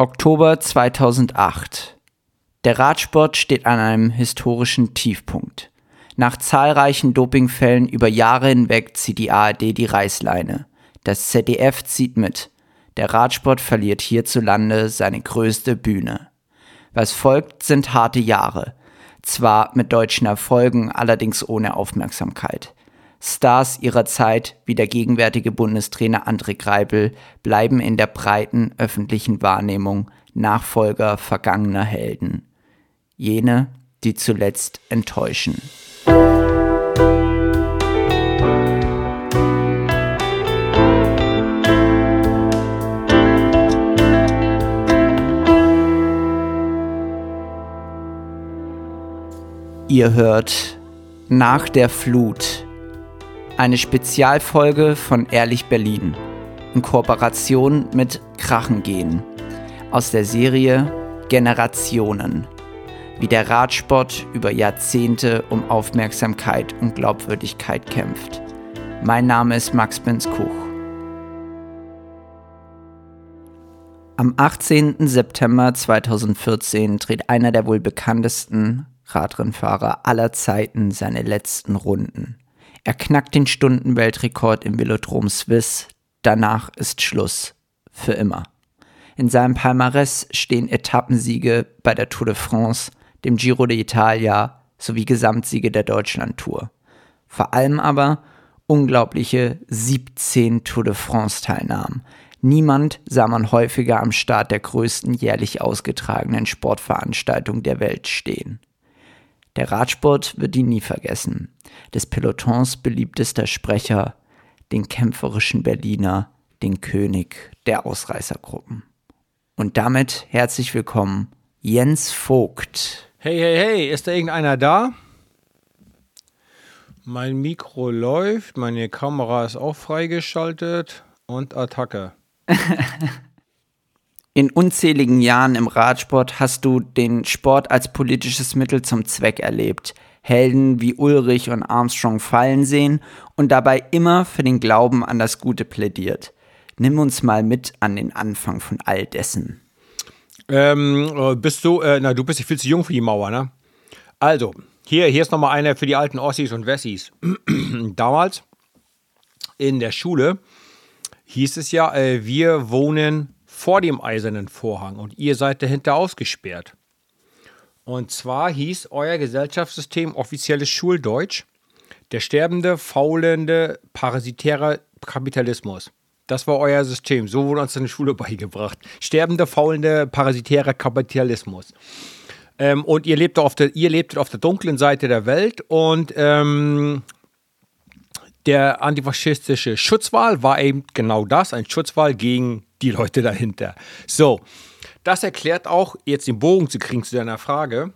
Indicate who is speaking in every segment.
Speaker 1: Oktober 2008. Der Radsport steht an einem historischen Tiefpunkt. Nach zahlreichen Dopingfällen über Jahre hinweg zieht die ARD die Reißleine. Das ZDF zieht mit. Der Radsport verliert hierzulande seine größte Bühne. Was folgt, sind harte Jahre. Zwar mit deutschen Erfolgen, allerdings ohne Aufmerksamkeit. Stars ihrer Zeit, wie der gegenwärtige Bundestrainer André Greipel, bleiben in der breiten öffentlichen Wahrnehmung Nachfolger vergangener Helden. Jene, die zuletzt enttäuschen. Ihr hört Nach der Flut, eine Spezialfolge von Ehrlich Berlin in Kooperation mit Krachengehen aus der Serie Generationen, wie der Radsport über Jahrzehnte um Aufmerksamkeit und Glaubwürdigkeit kämpft. Mein Name ist Max Benz-Kuch. Am 18. September 2014 dreht einer der wohl bekanntesten Radrennfahrer aller Zeiten seine letzten Runden. Er knackt den Stundenweltrekord im Velodrom Swiss. Danach ist Schluss. Für immer. In seinem Palmarès stehen Etappensiege bei der Tour de France, dem Giro d'Italia sowie Gesamtsiege der Deutschlandtour. Vor allem aber unglaubliche 17 Tour de France Teilnahmen. Niemand sah man häufiger am Start der größten jährlich ausgetragenen Sportveranstaltung der Welt stehen. Der Radsport wird ihn nie vergessen. Des Pelotons beliebtester Sprecher, den kämpferischen Berliner, den König der Ausreißergruppen. Und damit herzlich willkommen, Jens Vogt.
Speaker 2: Hey, hey, hey, ist da irgendeiner da? Mein Mikro läuft, meine Kamera ist auch freigeschaltet und Attacke.
Speaker 1: In unzähligen Jahren im Radsport hast du den Sport als politisches Mittel zum Zweck erlebt. Helden wie Ulrich und Armstrong fallen sehen und dabei immer für den Glauben an das Gute plädiert. Nimm uns mal mit an den Anfang von all dessen.
Speaker 2: Ähm, äh, bist du, äh, na, du bist viel zu jung für die Mauer, ne? Also, hier, hier ist nochmal einer für die alten Ossis und Wessis. Damals in der Schule hieß es ja, äh, wir wohnen vor dem eisernen Vorhang und ihr seid dahinter ausgesperrt. Und zwar hieß euer Gesellschaftssystem offizielles Schuldeutsch der sterbende, faulende, parasitäre Kapitalismus. Das war euer System. So wurde uns in der Schule beigebracht. Sterbender, faulender, parasitärer Kapitalismus. Ähm, und ihr lebt, auf der, ihr lebt auf der dunklen Seite der Welt und ähm, der antifaschistische Schutzwahl war eben genau das, ein Schutzwahl gegen die Leute dahinter. So, das erklärt auch, jetzt den Bogen zu kriegen zu deiner Frage,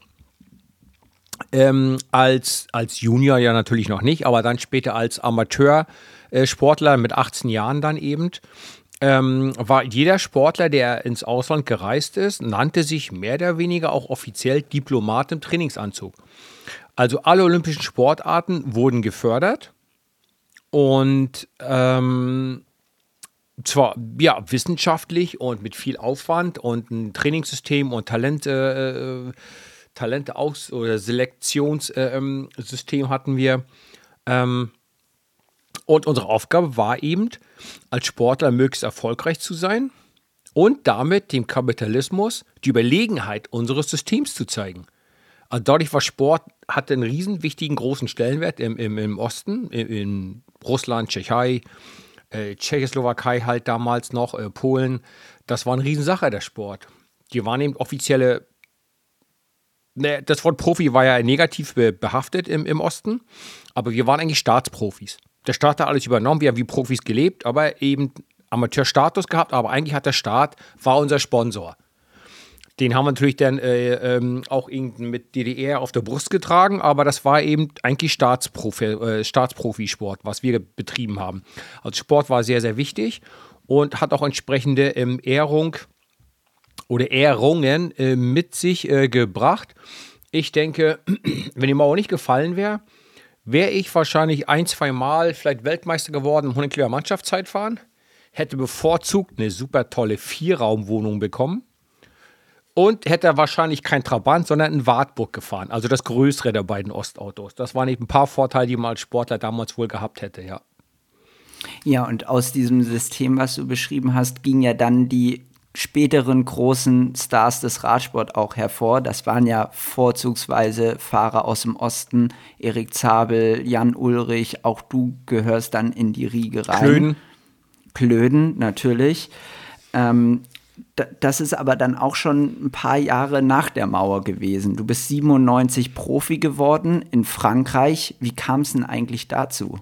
Speaker 2: ähm, als, als Junior ja natürlich noch nicht, aber dann später als Amateursportler mit 18 Jahren dann eben, ähm, war jeder Sportler, der ins Ausland gereist ist, nannte sich mehr oder weniger auch offiziell Diplomat im Trainingsanzug. Also alle olympischen Sportarten wurden gefördert und ähm, zwar ja wissenschaftlich und mit viel Aufwand und ein Trainingssystem und Talente, äh, Talente aus oder Selektionssystem äh, hatten wir. Ähm, und unsere Aufgabe war eben, als Sportler möglichst erfolgreich zu sein und damit dem Kapitalismus die Überlegenheit unseres Systems zu zeigen. Also dadurch war Sport, hatte einen riesen wichtigen großen Stellenwert im, im, im Osten, in, in Russland, Tschechei, äh, Tschechoslowakei halt damals noch, äh, Polen. Das war eine Riesensache, der Sport. Die waren eben offizielle, ne, das Wort Profi war ja negativ be behaftet im, im Osten, aber wir waren eigentlich Staatsprofis. Der Staat hat alles übernommen, wir haben wie Profis gelebt, aber eben Amateurstatus gehabt, aber eigentlich hat der Staat, war unser Sponsor. Den haben wir natürlich dann äh, ähm, auch mit DDR auf der Brust getragen, aber das war eben eigentlich Staatsprofi, äh, Staatsprofisport, was wir betrieben haben. Also Sport war sehr, sehr wichtig und hat auch entsprechende ähm, Ehrung oder Ehrungen äh, mit sich äh, gebracht. Ich denke, wenn die Mauer nicht gefallen wäre, wäre ich wahrscheinlich ein, zwei Mal vielleicht Weltmeister geworden im 100 Kilometer Mannschaftszeitfahren, hätte bevorzugt eine super tolle Vierraumwohnung bekommen und hätte wahrscheinlich kein Trabant, sondern ein Wartburg gefahren. Also das größere der beiden Ostautos. Das waren eben ein paar Vorteile, die man als Sportler damals wohl gehabt hätte, ja.
Speaker 1: Ja, und aus diesem System, was du beschrieben hast, ging ja dann die späteren großen Stars des Radsport auch hervor. Das waren ja vorzugsweise Fahrer aus dem Osten, Erik Zabel, Jan Ulrich, auch du gehörst dann in die Riege rein.
Speaker 2: Klöden.
Speaker 1: Klöden, natürlich. Ähm, das ist aber dann auch schon ein paar Jahre nach der Mauer gewesen. Du bist 97 Profi geworden in Frankreich. Wie kam es denn eigentlich dazu?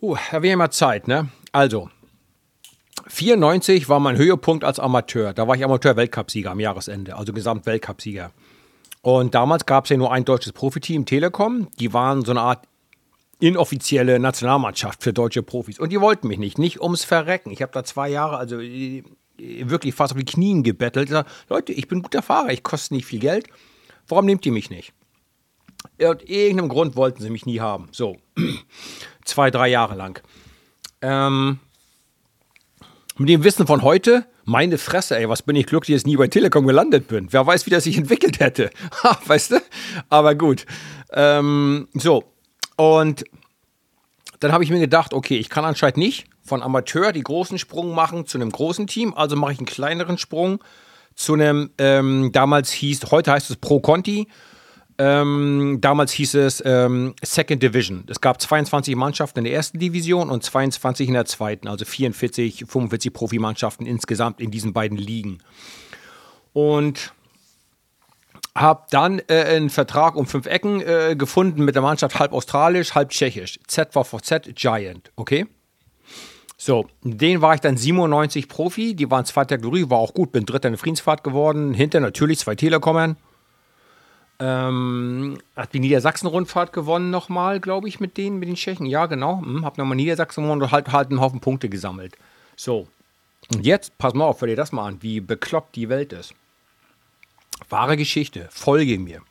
Speaker 2: Uh, da wäre mal Zeit, ne? Also, 94 war mein Höhepunkt als Amateur. Da war ich Amateur-Weltcupsieger am Jahresende, also Gesamtweltcupsieger. Und damals gab es ja nur ein deutsches Profiteam, Telekom. Die waren so eine Art inoffizielle Nationalmannschaft für deutsche Profis. Und die wollten mich nicht, nicht ums Verrecken. Ich habe da zwei Jahre, also äh, wirklich fast auf die Knien gebettelt. Sag, Leute, ich bin guter Fahrer, ich koste nicht viel Geld. Warum nehmt ihr mich nicht? Aus irgendeinem Grund wollten sie mich nie haben. So, zwei, drei Jahre lang. Ähm, mit dem Wissen von heute, meine Fresse, ey, was bin ich glücklich, dass ich nie bei Telekom gelandet bin. Wer weiß, wie das sich entwickelt hätte. weißt du? Aber gut. Ähm, so. Und dann habe ich mir gedacht, okay, ich kann anscheinend nicht von Amateur die großen Sprung machen zu einem großen Team, also mache ich einen kleineren Sprung zu einem, ähm, damals hieß, heute heißt es Pro Conti, ähm, damals hieß es ähm, Second Division. Es gab 22 Mannschaften in der ersten Division und 22 in der zweiten, also 44, 45 Profimannschaften insgesamt in diesen beiden Ligen. Und habe dann äh, einen Vertrag um fünf Ecken äh, gefunden mit der Mannschaft halb australisch, halb tschechisch. ZVVZ Giant, okay? So, den war ich dann 97 Profi, die waren zweiter Kategorie, war auch gut, bin dritter in der Friedensfahrt geworden, hinter natürlich zwei Telekommern. Ähm, hat die Niedersachsen-Rundfahrt gewonnen nochmal, glaube ich, mit denen, mit den Tschechen. Ja, genau. Hm, hab nochmal Niedersachsen gewonnen und halt, halt einen Haufen Punkte gesammelt. So. Und jetzt, pass mal auf, hör dir das mal an, wie bekloppt die Welt ist. Wahre Geschichte, folge mir.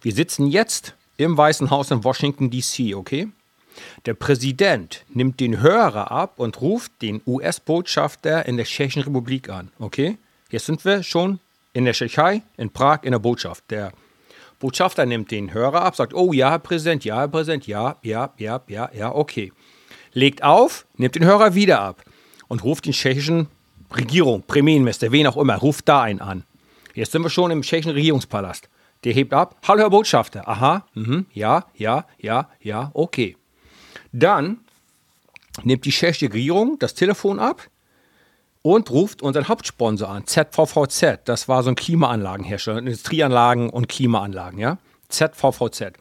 Speaker 2: Wir sitzen jetzt im Weißen Haus in Washington, D.C., okay? Der Präsident nimmt den Hörer ab und ruft den US-Botschafter in der Tschechischen Republik an, okay? Jetzt sind wir schon in der Tschechei, in Prag, in der Botschaft. Der Botschafter nimmt den Hörer ab, sagt, oh ja, Herr Präsident, ja, Herr Präsident, ja, ja, ja, ja, ja, okay. Legt auf, nimmt den Hörer wieder ab und ruft den tschechischen Regierung, Premierminister, wen auch immer, ruft da einen an. Jetzt sind wir schon im tschechischen Regierungspalast. Der hebt ab. Hallo, Herr Botschafter. Aha, mh, ja, ja, ja, ja, okay. Dann nimmt die tschechische Regierung das Telefon ab und ruft unseren Hauptsponsor an, ZVVZ. Das war so ein Klimaanlagenhersteller, Industrieanlagen und Klimaanlagen, ja. ZVVZ.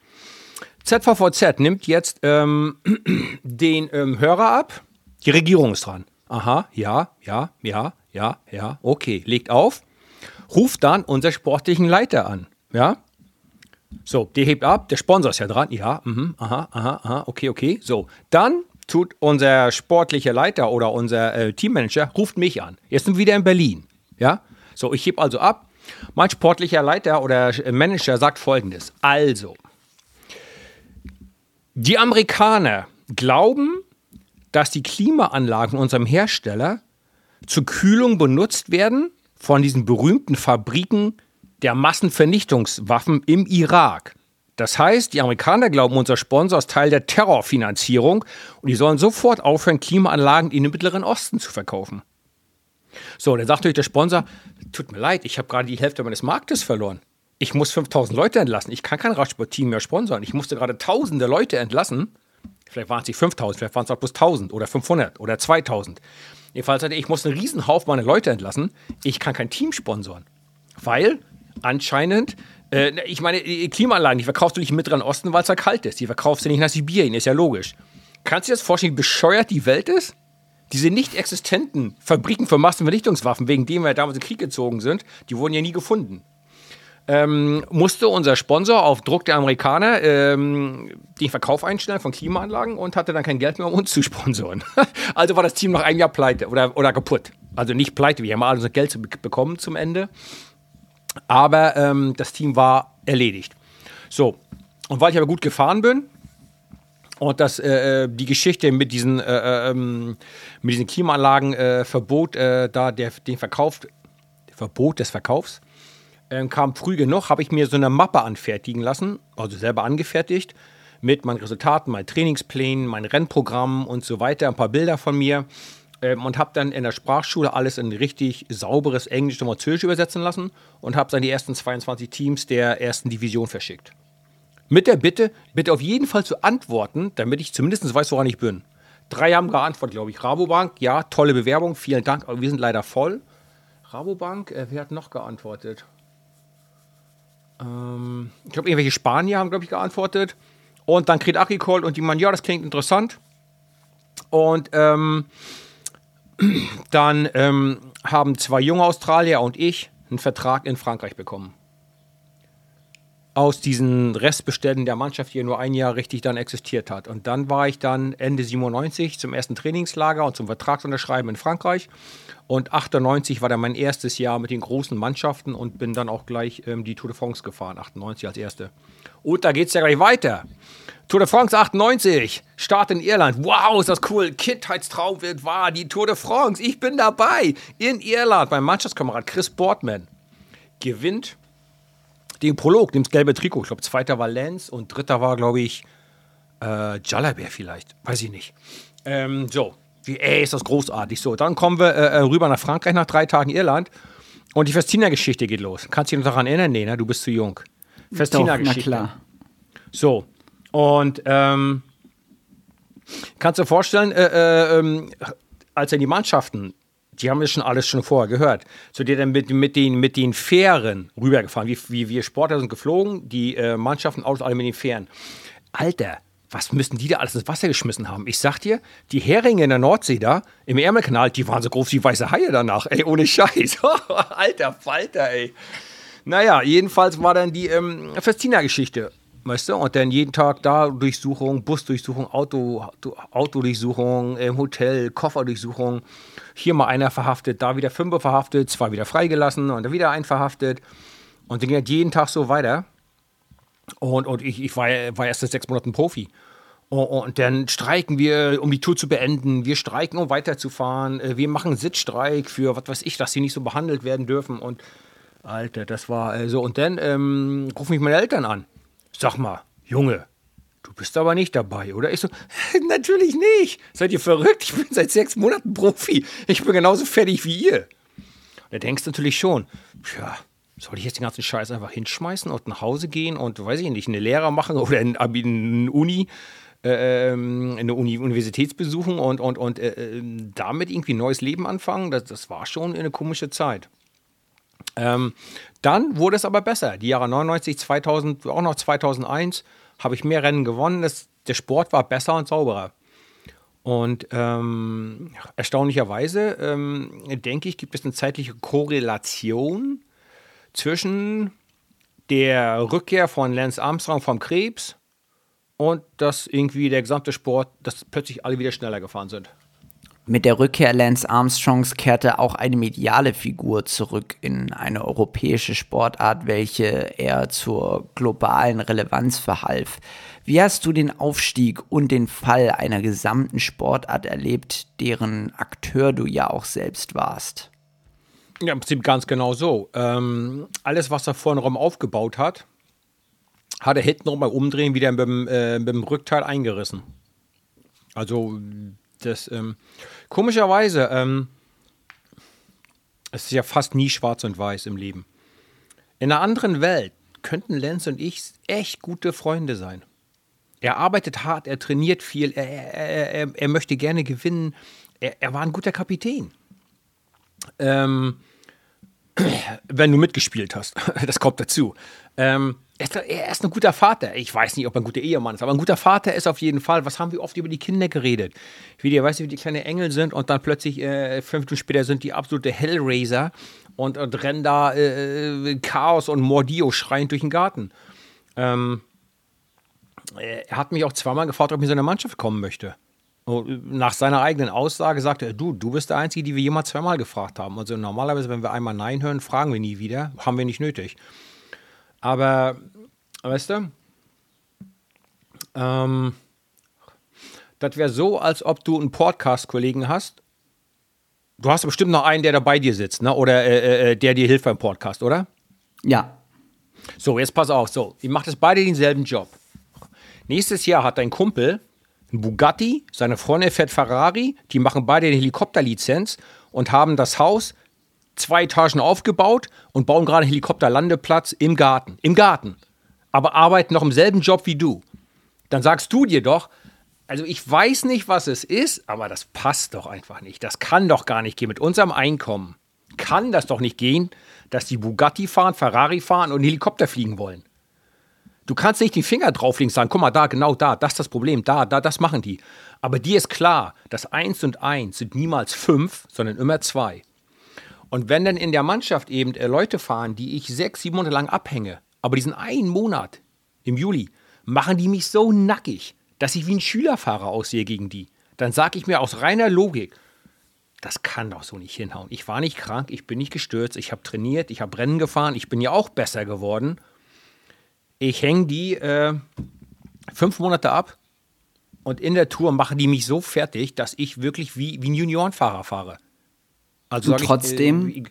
Speaker 2: ZVVZ nimmt jetzt ähm, den ähm, Hörer ab. Die Regierung ist dran. Aha, ja, ja, ja, ja, ja, okay. Legt auf ruft dann unser sportlichen Leiter an. Ja? So, der hebt ab, der Sponsor ist ja dran. Ja, mh, aha, aha, aha, okay, okay. So, dann tut unser sportlicher Leiter oder unser äh, Teammanager, ruft mich an. Jetzt sind wir wieder in Berlin. Ja? So, ich heb also ab. Mein sportlicher Leiter oder Manager sagt folgendes. Also, die Amerikaner glauben, dass die Klimaanlagen unserem Hersteller zur Kühlung benutzt werden von diesen berühmten Fabriken der Massenvernichtungswaffen im Irak. Das heißt, die Amerikaner glauben, unser Sponsor ist Teil der Terrorfinanzierung und die sollen sofort aufhören, Klimaanlagen in den Mittleren Osten zu verkaufen. So, dann sagt natürlich der Sponsor, tut mir leid, ich habe gerade die Hälfte meines Marktes verloren. Ich muss 5000 Leute entlassen. Ich kann kein Radsportteam mehr sponsern. Ich musste gerade tausende Leute entlassen. Vielleicht waren es nicht 5000, vielleicht waren es auch bloß 1000 oder 500 oder 2000. Jedenfalls hatte ich muss einen Riesenhaufen meiner Leute entlassen. Ich kann kein Team sponsoren. Weil anscheinend, äh, ich meine, Klimaanlagen, die verkaufst du nicht im Mittleren Osten, weil es da kalt ist. Die verkaufst du nicht nach Sibirien, ist ja logisch. Kannst du dir das vorstellen, wie bescheuert die Welt ist? Diese nicht existenten Fabriken für Massenvernichtungswaffen, wegen denen wir damals in den Krieg gezogen sind, die wurden ja nie gefunden ähm, musste unser Sponsor auf Druck der Amerikaner ähm, den Verkauf einstellen von Klimaanlagen und hatte dann kein Geld mehr, um uns zu sponsoren. also war das Team noch ein Jahr pleite oder, oder kaputt. Also nicht pleite, wir haben alles Geld bekommen zum Ende. Aber ähm, das Team war erledigt. So, und weil ich aber gut gefahren bin, Und das, äh, äh die Geschichte mit diesen, äh, ähm, mit diesen Klimaanlagen, äh, Verbot, äh, da der, den Verkauf, Verbot des Verkaufs, ähm, kam früh genug, habe ich mir so eine Mappe anfertigen lassen, also selber angefertigt, mit meinen Resultaten, meinen Trainingsplänen, meinem Rennprogramm und so weiter, ein paar Bilder von mir ähm, und habe dann in der Sprachschule alles in richtig sauberes Englisch und Französisch übersetzen lassen und habe dann die ersten 22 Teams der ersten Division verschickt. Mit der Bitte, bitte auf jeden Fall zu antworten, damit ich zumindest weiß, woran ich bin. Drei haben geantwortet, glaube ich. Rabobank, ja, tolle Bewerbung, vielen Dank, aber wir sind leider voll. Rabobank, äh, wer hat noch geantwortet? Ähm, ich glaube, irgendwelche Spanier haben, glaube ich, geantwortet. Und dann kriegt Agricol und die meinen, ja, das klingt interessant. Und ähm, dann ähm, haben zwei junge Australier und ich einen Vertrag in Frankreich bekommen. Aus diesen Restbeständen der Mannschaft, die nur ein Jahr richtig dann existiert hat. Und dann war ich dann Ende 97 zum ersten Trainingslager und zum Vertragsunterschreiben in Frankreich. Und 98 war dann mein erstes Jahr mit den großen Mannschaften und bin dann auch gleich ähm, die Tour de France gefahren, 98 als erste. Und da geht es ja gleich weiter. Tour de France 98, Start in Irland. Wow, ist das cool. Kindheitstraum wird wahr. Die Tour de France, ich bin dabei. In Irland. Mein Mannschaftskamerad Chris Boardman gewinnt den Prolog, nimmt das gelbe Trikot. Ich glaube, zweiter war Lenz und dritter war, glaube ich, äh, Jalabert vielleicht. Weiß ich nicht. Ähm, so, wie, ey, ist das großartig. So, dann kommen wir äh, äh rüber nach Frankreich nach drei Tagen Irland und die Festina-Geschichte geht los. Kannst du dich noch daran erinnern? Nee, ne? du bist zu jung.
Speaker 1: Festina-Geschichte. Na klar.
Speaker 2: So, und ähm, kannst du dir vorstellen, äh, äh, ähm, als er die Mannschaften, die haben wir schon alles schon vorher gehört, zu der dann mit, mit, den, mit den Fähren rübergefahren, wie, wie wir Sportler sind geflogen, die äh, Mannschaften, Autos, alle mit den Fähren. Alter, was müssen die da alles ins Wasser geschmissen haben? Ich sag dir, die Heringe in der Nordsee da, im Ärmelkanal, die waren so groß wie weiße Haie danach, ey, ohne Scheiß. Alter Falter, ey. Naja, jedenfalls war dann die ähm, Festina-Geschichte weißt du, und dann jeden Tag da Durchsuchung, Busdurchsuchung, Auto, Autodurchsuchung, im Hotel, Kofferdurchsuchung. Hier mal einer verhaftet, da wieder fünf verhaftet, zwei wieder freigelassen und dann wieder ein verhaftet. Und dann ging halt jeden Tag so weiter. Und, und ich, ich war, war erst seit sechs Monaten Profi. Und, und, dann streiken wir, um die Tour zu beenden. Wir streiken, um weiterzufahren. Äh, wir machen Sitzstreik für, was weiß ich, dass sie nicht so behandelt werden dürfen. Und Alter, das war äh, so. Und dann ähm, rufen mich meine Eltern an. Sag mal, Junge, du bist aber nicht dabei, oder? Ich so, natürlich nicht. Seid ihr verrückt? Ich bin seit sechs Monaten Profi. Ich bin genauso fertig wie ihr. Da denkst du natürlich schon, ja, soll ich jetzt den ganzen Scheiß einfach hinschmeißen und nach Hause gehen und, weiß ich nicht, eine Lehrer machen oder eine, eine Uni, äh, ähm, eine Uni Universitätsbesuchung und, und, und äh, äh, damit irgendwie ein neues Leben anfangen? Das, das war schon eine komische Zeit. Ähm, dann wurde es aber besser. Die Jahre 99, 2000, auch noch 2001 habe ich mehr Rennen gewonnen. Das, der Sport war besser und sauberer. Und ähm, erstaunlicherweise, ähm, denke ich, gibt es eine zeitliche Korrelation zwischen der Rückkehr von Lance Armstrong vom Krebs und dass irgendwie der gesamte Sport, dass plötzlich alle wieder schneller gefahren sind.
Speaker 1: Mit der Rückkehr Lance Armstrongs kehrte auch eine mediale Figur zurück in eine europäische Sportart, welche er zur globalen Relevanz verhalf. Wie hast du den Aufstieg und den Fall einer gesamten Sportart erlebt, deren Akteur du ja auch selbst warst?
Speaker 2: Ja, im Prinzip ganz genau so. Ähm, alles, was er vorne rum aufgebaut hat, hat er hinten rum beim Umdrehen wieder mit dem, äh, mit dem Rückteil eingerissen. Also das ähm, komischerweise, ähm, es ist ja fast nie schwarz und weiß im Leben. In einer anderen Welt könnten Lenz und ich echt gute Freunde sein. Er arbeitet hart, er trainiert viel, er, er, er, er möchte gerne gewinnen. Er, war ein guter Kapitän. Ähm, wenn du mitgespielt hast, das kommt dazu. Ähm, er ist ein guter Vater. Ich weiß nicht, ob er ein guter Ehemann ist, aber ein guter Vater ist auf jeden Fall. Was haben wir oft über die Kinder geredet? Wie die, weißt du, wie die kleine Engel sind und dann plötzlich äh, fünf Minuten später sind die absolute Hellraiser und, und rennen da äh, Chaos und Mordio schreiend durch den Garten. Ähm, er hat mich auch zweimal gefragt, ob ich in seine Mannschaft kommen möchte. Und nach seiner eigenen Aussage sagte er, du, du bist der Einzige, die wir jemals zweimal gefragt haben. Also normalerweise, wenn wir einmal Nein hören, fragen wir nie wieder. Haben wir nicht nötig. Aber, weißt du, ähm, das wäre so, als ob du einen Podcast-Kollegen hast. Du hast bestimmt noch einen, der da bei dir sitzt, ne? Oder äh, äh, der dir hilft beim Podcast, oder?
Speaker 1: Ja.
Speaker 2: So, jetzt pass auf. So, ihr macht jetzt beide denselben Job. Nächstes Jahr hat dein Kumpel ein Bugatti, seine Freundin fährt Ferrari, die machen beide eine Helikopterlizenz und haben das Haus zwei Etagen aufgebaut und bauen gerade einen Helikopterlandeplatz im Garten. Im Garten. Aber arbeiten noch im selben Job wie du. Dann sagst du dir doch, also ich weiß nicht, was es ist, aber das passt doch einfach nicht. Das kann doch gar nicht gehen. Mit unserem Einkommen kann das doch nicht gehen, dass die Bugatti fahren, Ferrari fahren und Helikopter fliegen wollen. Du kannst nicht den Finger drauflegen und sagen, guck mal da, genau da, das ist das Problem, da, da, das machen die. Aber dir ist klar, dass eins und eins sind niemals fünf, sondern immer zwei. Und wenn dann in der Mannschaft eben äh, Leute fahren, die ich sechs, sieben Monate lang abhänge, aber diesen einen Monat im Juli machen die mich so nackig, dass ich wie ein Schülerfahrer aussehe gegen die, dann sage ich mir aus reiner Logik, das kann doch so nicht hinhauen. Ich war nicht krank, ich bin nicht gestürzt, ich habe trainiert, ich habe Rennen gefahren, ich bin ja auch besser geworden. Ich hänge die äh, fünf Monate ab und in der Tour machen die mich so fertig, dass ich wirklich wie, wie ein Juniorenfahrer fahre.
Speaker 1: Also und trotzdem, ich, äh,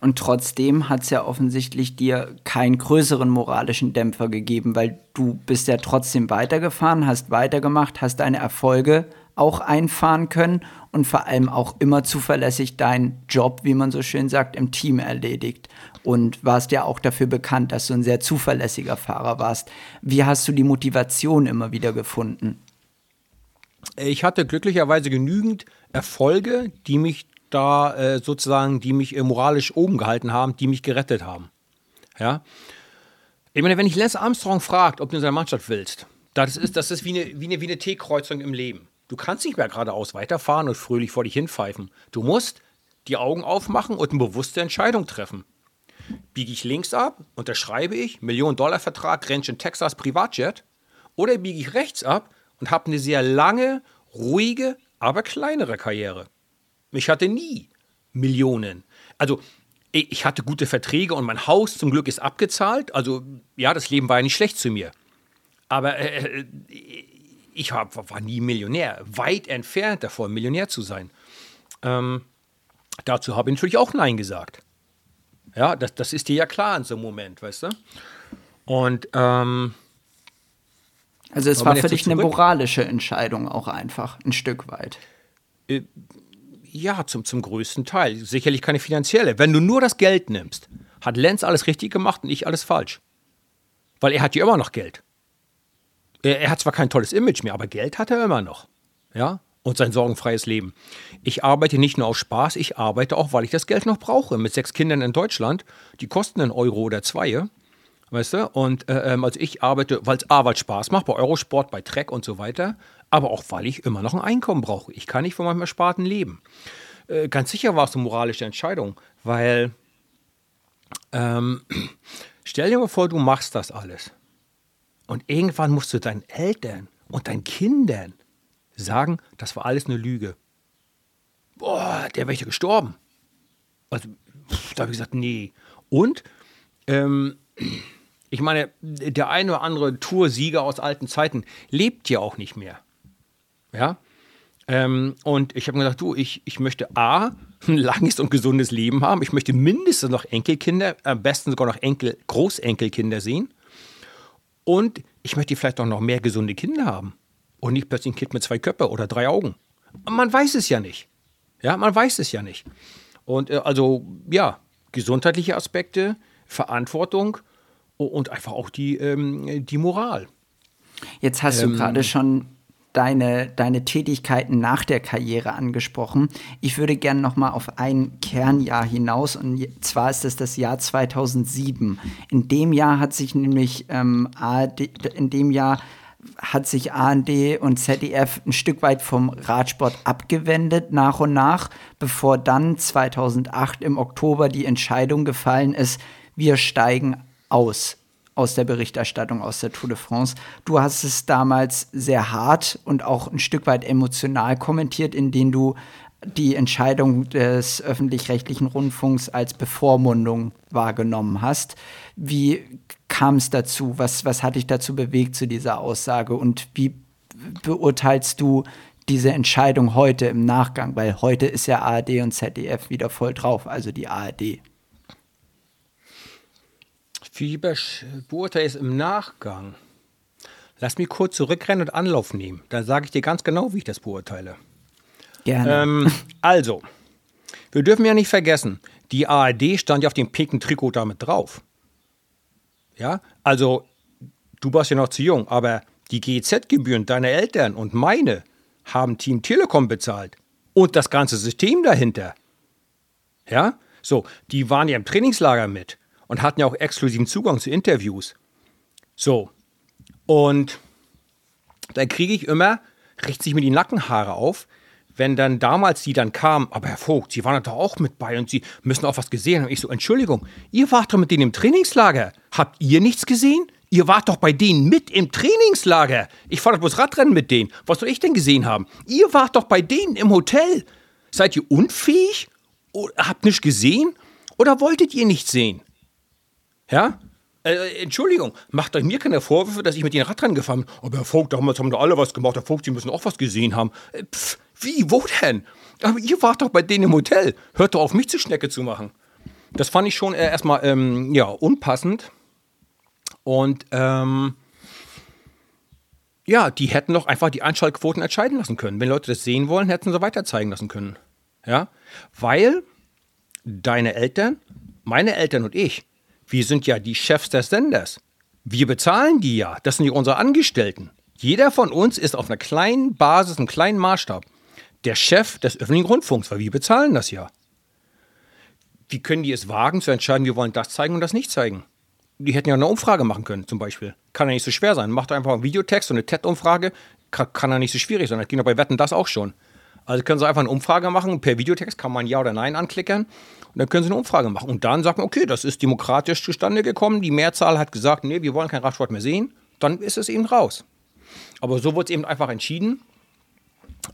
Speaker 1: und trotzdem hat es ja offensichtlich dir keinen größeren moralischen Dämpfer gegeben, weil du bist ja trotzdem weitergefahren, hast weitergemacht, hast deine Erfolge auch einfahren können und vor allem auch immer zuverlässig deinen Job, wie man so schön sagt, im Team erledigt. Und warst ja auch dafür bekannt, dass du ein sehr zuverlässiger Fahrer warst. Wie hast du die Motivation immer wieder gefunden?
Speaker 2: Ich hatte glücklicherweise genügend Erfolge, die mich da äh, sozusagen, die mich äh, moralisch oben gehalten haben, die mich gerettet haben. Ja. Ich meine, wenn ich Lance Armstrong fragt, ob du in seiner Mannschaft willst, das ist, das ist wie eine, wie eine, wie eine T-Kreuzung im Leben. Du kannst nicht mehr geradeaus weiterfahren und fröhlich vor dich hinpfeifen. Du musst die Augen aufmachen und eine bewusste Entscheidung treffen. Biege ich links ab, unterschreibe ich, Million-Dollar-Vertrag, Ranch in Texas, Privatjet, oder biege ich rechts ab und habe eine sehr lange, ruhige, aber kleinere Karriere. Ich hatte nie Millionen. Also ich hatte gute Verträge und mein Haus zum Glück ist abgezahlt. Also ja, das Leben war ja nicht schlecht zu mir. Aber äh, äh ich hab, war nie Millionär. Weit entfernt davon, Millionär zu sein. Ähm, dazu habe ich natürlich auch Nein gesagt. Ja, das, das ist dir ja klar in so einem Moment, weißt du? Und ähm,
Speaker 1: also es war für dich eine moralische Entscheidung auch einfach, ein Stück weit.
Speaker 2: Äh, ja, zum, zum größten Teil. Sicherlich keine finanzielle. Wenn du nur das Geld nimmst, hat Lenz alles richtig gemacht und ich alles falsch. Weil er hat ja immer noch Geld. Er, er hat zwar kein tolles Image mehr, aber Geld hat er immer noch. Ja, und sein sorgenfreies Leben. Ich arbeite nicht nur auf Spaß, ich arbeite auch, weil ich das Geld noch brauche. Mit sechs Kindern in Deutschland, die kosten einen Euro oder zwei. Weißt du? Und äh, also ich arbeite, weil es A, weil Spaß macht, bei Eurosport, bei Trek und so weiter aber auch weil ich immer noch ein Einkommen brauche. Ich kann nicht von meinem Ersparten leben. Äh, ganz sicher war es eine moralische Entscheidung, weil ähm, stell dir mal vor, du machst das alles. Und irgendwann musst du deinen Eltern und deinen Kindern sagen, das war alles eine Lüge. Boah, der wäre ja gestorben. Also, da habe ich gesagt, nee. Und ähm, ich meine, der eine oder andere Toursieger aus alten Zeiten lebt ja auch nicht mehr. Ja. Ähm, und ich habe mir gedacht, du, ich, ich möchte A, ein langes und gesundes Leben haben. Ich möchte mindestens noch Enkelkinder, am besten sogar noch Enkel, Großenkelkinder sehen. Und ich möchte vielleicht auch noch mehr gesunde Kinder haben. Und nicht plötzlich ein Kind mit zwei Köpfen oder drei Augen. Man weiß es ja nicht. Ja, man weiß es ja nicht. Und äh, also, ja, gesundheitliche Aspekte, Verantwortung und einfach auch die, ähm, die Moral.
Speaker 1: Jetzt hast ähm, du gerade schon deine, deine Tätigkeiten nach der Karriere angesprochen. Ich würde gerne noch mal auf ein Kernjahr hinaus und zwar ist es das Jahr 2007. In dem Jahr hat sich nämlich ähm, ARD, in dem Jahr hat sich AND und ZDF ein Stück weit vom Radsport abgewendet, nach und nach, bevor dann 2008 im Oktober die Entscheidung gefallen ist, wir steigen aus aus der Berichterstattung aus der Tour de France. Du hast es damals sehr hart und auch ein Stück weit emotional kommentiert, indem du die Entscheidung des öffentlich-rechtlichen Rundfunks als Bevormundung wahrgenommen hast. Wie kam es dazu? Was, was hat dich dazu bewegt zu dieser Aussage? Und wie beurteilst du diese Entscheidung heute im Nachgang? Weil heute ist ja ARD und ZDF wieder voll drauf, also die ARD.
Speaker 2: Wie beurteile es im Nachgang? Lass mich kurz zurückrennen und Anlauf nehmen. Dann sage ich dir ganz genau, wie ich das beurteile.
Speaker 1: Gerne.
Speaker 2: Ähm, also, wir dürfen ja nicht vergessen, die ARD stand ja auf dem pinken Trikot damit drauf. Ja, also du warst ja noch zu jung, aber die GZ-Gebühren deiner Eltern und meine haben Team Telekom bezahlt. Und das ganze System dahinter. Ja, so, die waren ja im Trainingslager mit und hatten ja auch exklusiven Zugang zu Interviews. So, und dann kriege ich immer, richtet sich mir die Nackenhaare auf, wenn dann damals die dann kamen, aber Herr Vogt, Sie waren doch auch mit bei und Sie müssen auch was gesehen haben. Ich so, Entschuldigung, ihr wart doch mit denen im Trainingslager. Habt ihr nichts gesehen? Ihr wart doch bei denen mit im Trainingslager. Ich fahre doch bloß Radrennen mit denen. Was soll ich denn gesehen haben? Ihr wart doch bei denen im Hotel. Seid ihr unfähig? Habt nichts gesehen? Oder wolltet ihr nichts sehen? Ja? Äh, Entschuldigung, macht euch mir keine Vorwürfe, dass ich mit den Radrennen gefahren bin. Aber Herr Vogt, damals haben da alle was gemacht. Herr Vogt, Sie müssen auch was gesehen haben. Äh, pff, wie, wo denn? Aber ihr wart doch bei denen im Hotel. Hört doch auf, mich zu Schnecke zu machen. Das fand ich schon äh, erstmal ähm, ja, unpassend. Und ähm, ja, die hätten doch einfach die Einschaltquoten entscheiden lassen können. Wenn Leute das sehen wollen, hätten sie weiter zeigen lassen können. Ja, weil deine Eltern, meine Eltern und ich, wir sind ja die Chefs des Senders. Wir bezahlen die ja. Das sind ja unsere Angestellten. Jeder von uns ist auf einer kleinen Basis, einem kleinen Maßstab der Chef des öffentlichen Rundfunks, weil wir bezahlen das ja. Wie können die es wagen zu entscheiden, wir wollen das zeigen und das nicht zeigen? Die hätten ja eine Umfrage machen können, zum Beispiel. Kann ja nicht so schwer sein. Macht einfach einen Videotext und eine TED-Umfrage. Kann, kann ja nicht so schwierig sein. Das ging doch bei Wetten das auch schon. Also können sie einfach eine Umfrage machen. Per Videotext kann man Ja oder Nein anklickern. Und dann können sie eine Umfrage machen. Und dann sagt man, okay, das ist demokratisch zustande gekommen. Die Mehrzahl hat gesagt, nee, wir wollen keinen Radsport mehr sehen. Dann ist es eben raus. Aber so wird es eben einfach entschieden.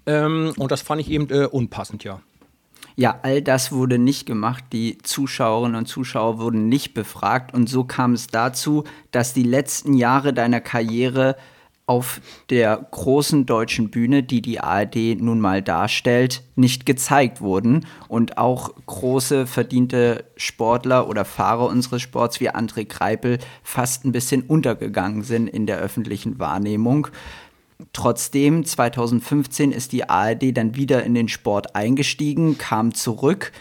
Speaker 2: Ähm, und das fand ich eben äh, unpassend, ja.
Speaker 1: Ja, all das wurde nicht gemacht. Die Zuschauerinnen und Zuschauer wurden nicht befragt. Und so kam es dazu, dass die letzten Jahre deiner Karriere auf der großen deutschen Bühne, die die ARD nun mal darstellt, nicht gezeigt wurden und auch große verdiente Sportler oder Fahrer unseres Sports wie André Greipel fast ein bisschen untergegangen sind in der öffentlichen Wahrnehmung. Trotzdem, 2015 ist die ARD dann wieder in den Sport eingestiegen, kam zurück.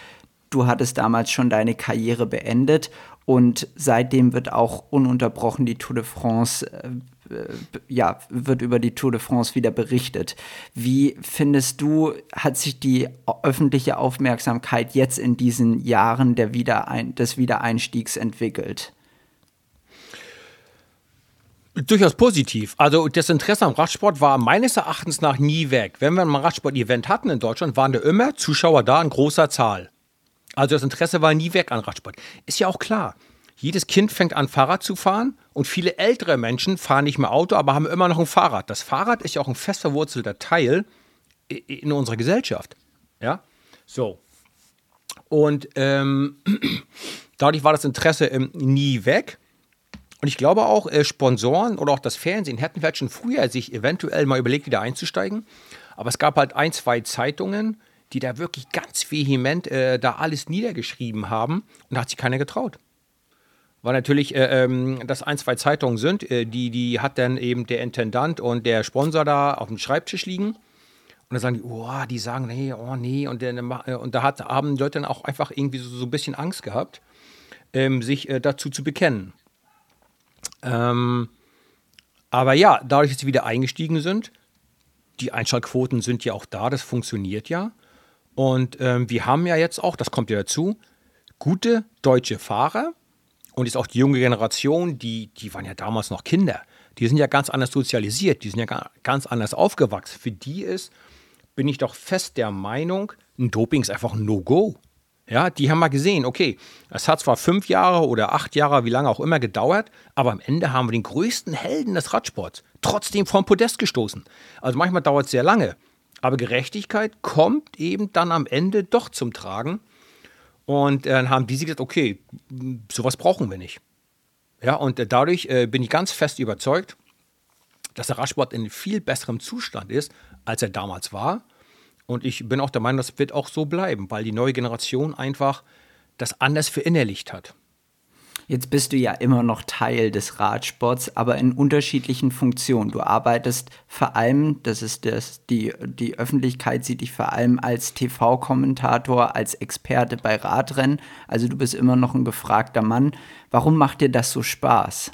Speaker 1: Du hattest damals schon deine Karriere beendet und seitdem wird auch ununterbrochen die Tour de France äh, ja, wird über die Tour de France wieder berichtet. Wie findest du, hat sich die öffentliche Aufmerksamkeit jetzt in diesen Jahren der Wiederein des Wiedereinstiegs entwickelt?
Speaker 2: Durchaus positiv. Also das Interesse am Radsport war meines Erachtens nach nie weg. Wenn wir ein Radsport-Event hatten in Deutschland, waren da immer Zuschauer da in großer Zahl. Also das Interesse war nie weg an Radsport. Ist ja auch klar. Jedes Kind fängt an, Fahrrad zu fahren und viele ältere Menschen fahren nicht mehr Auto, aber haben immer noch ein Fahrrad. Das Fahrrad ist ja auch ein fest verwurzelter Teil in unserer Gesellschaft. Ja, so. Und ähm, dadurch war das Interesse ähm, nie weg. Und ich glaube auch, äh, Sponsoren oder auch das Fernsehen hätten vielleicht schon früher sich eventuell mal überlegt, wieder einzusteigen. Aber es gab halt ein, zwei Zeitungen, die da wirklich ganz vehement äh, da alles niedergeschrieben haben und da hat sich keiner getraut weil natürlich äh, ähm, das ein, zwei Zeitungen sind, äh, die, die hat dann eben der Intendant und der Sponsor da auf dem Schreibtisch liegen. Und dann sagen die, oh, die sagen, nee, oh, nee. Und, dann, äh, und da hat, haben Leute dann auch einfach irgendwie so, so ein bisschen Angst gehabt, ähm, sich äh, dazu zu bekennen. Ähm, aber ja, dadurch, dass sie wieder eingestiegen sind, die Einschaltquoten sind ja auch da, das funktioniert ja. Und ähm, wir haben ja jetzt auch, das kommt ja dazu, gute deutsche Fahrer, und jetzt auch die junge Generation, die, die waren ja damals noch Kinder. Die sind ja ganz anders sozialisiert, die sind ja ganz anders aufgewachsen. Für die ist, bin ich doch fest der Meinung, ein Doping ist einfach ein No-Go. Ja, die haben mal gesehen, okay, es hat zwar fünf Jahre oder acht Jahre, wie lange auch immer gedauert, aber am Ende haben wir den größten Helden des Radsports trotzdem vom Podest gestoßen. Also manchmal dauert es sehr lange, aber Gerechtigkeit kommt eben dann am Ende doch zum Tragen. Und äh, dann haben die sich gesagt, okay, sowas brauchen wir nicht. Ja, und äh, dadurch äh, bin ich ganz fest überzeugt, dass der Radsport in viel besserem Zustand ist, als er damals war. Und ich bin auch der Meinung, das wird auch so bleiben, weil die neue Generation einfach das anders verinnerlicht hat.
Speaker 1: Jetzt bist du ja immer noch Teil des Radsports, aber in unterschiedlichen Funktionen. Du arbeitest vor allem, das ist das, die, die Öffentlichkeit sieht dich vor allem als TV-Kommentator, als Experte bei Radrennen. Also du bist immer noch ein gefragter Mann. Warum macht dir das so Spaß?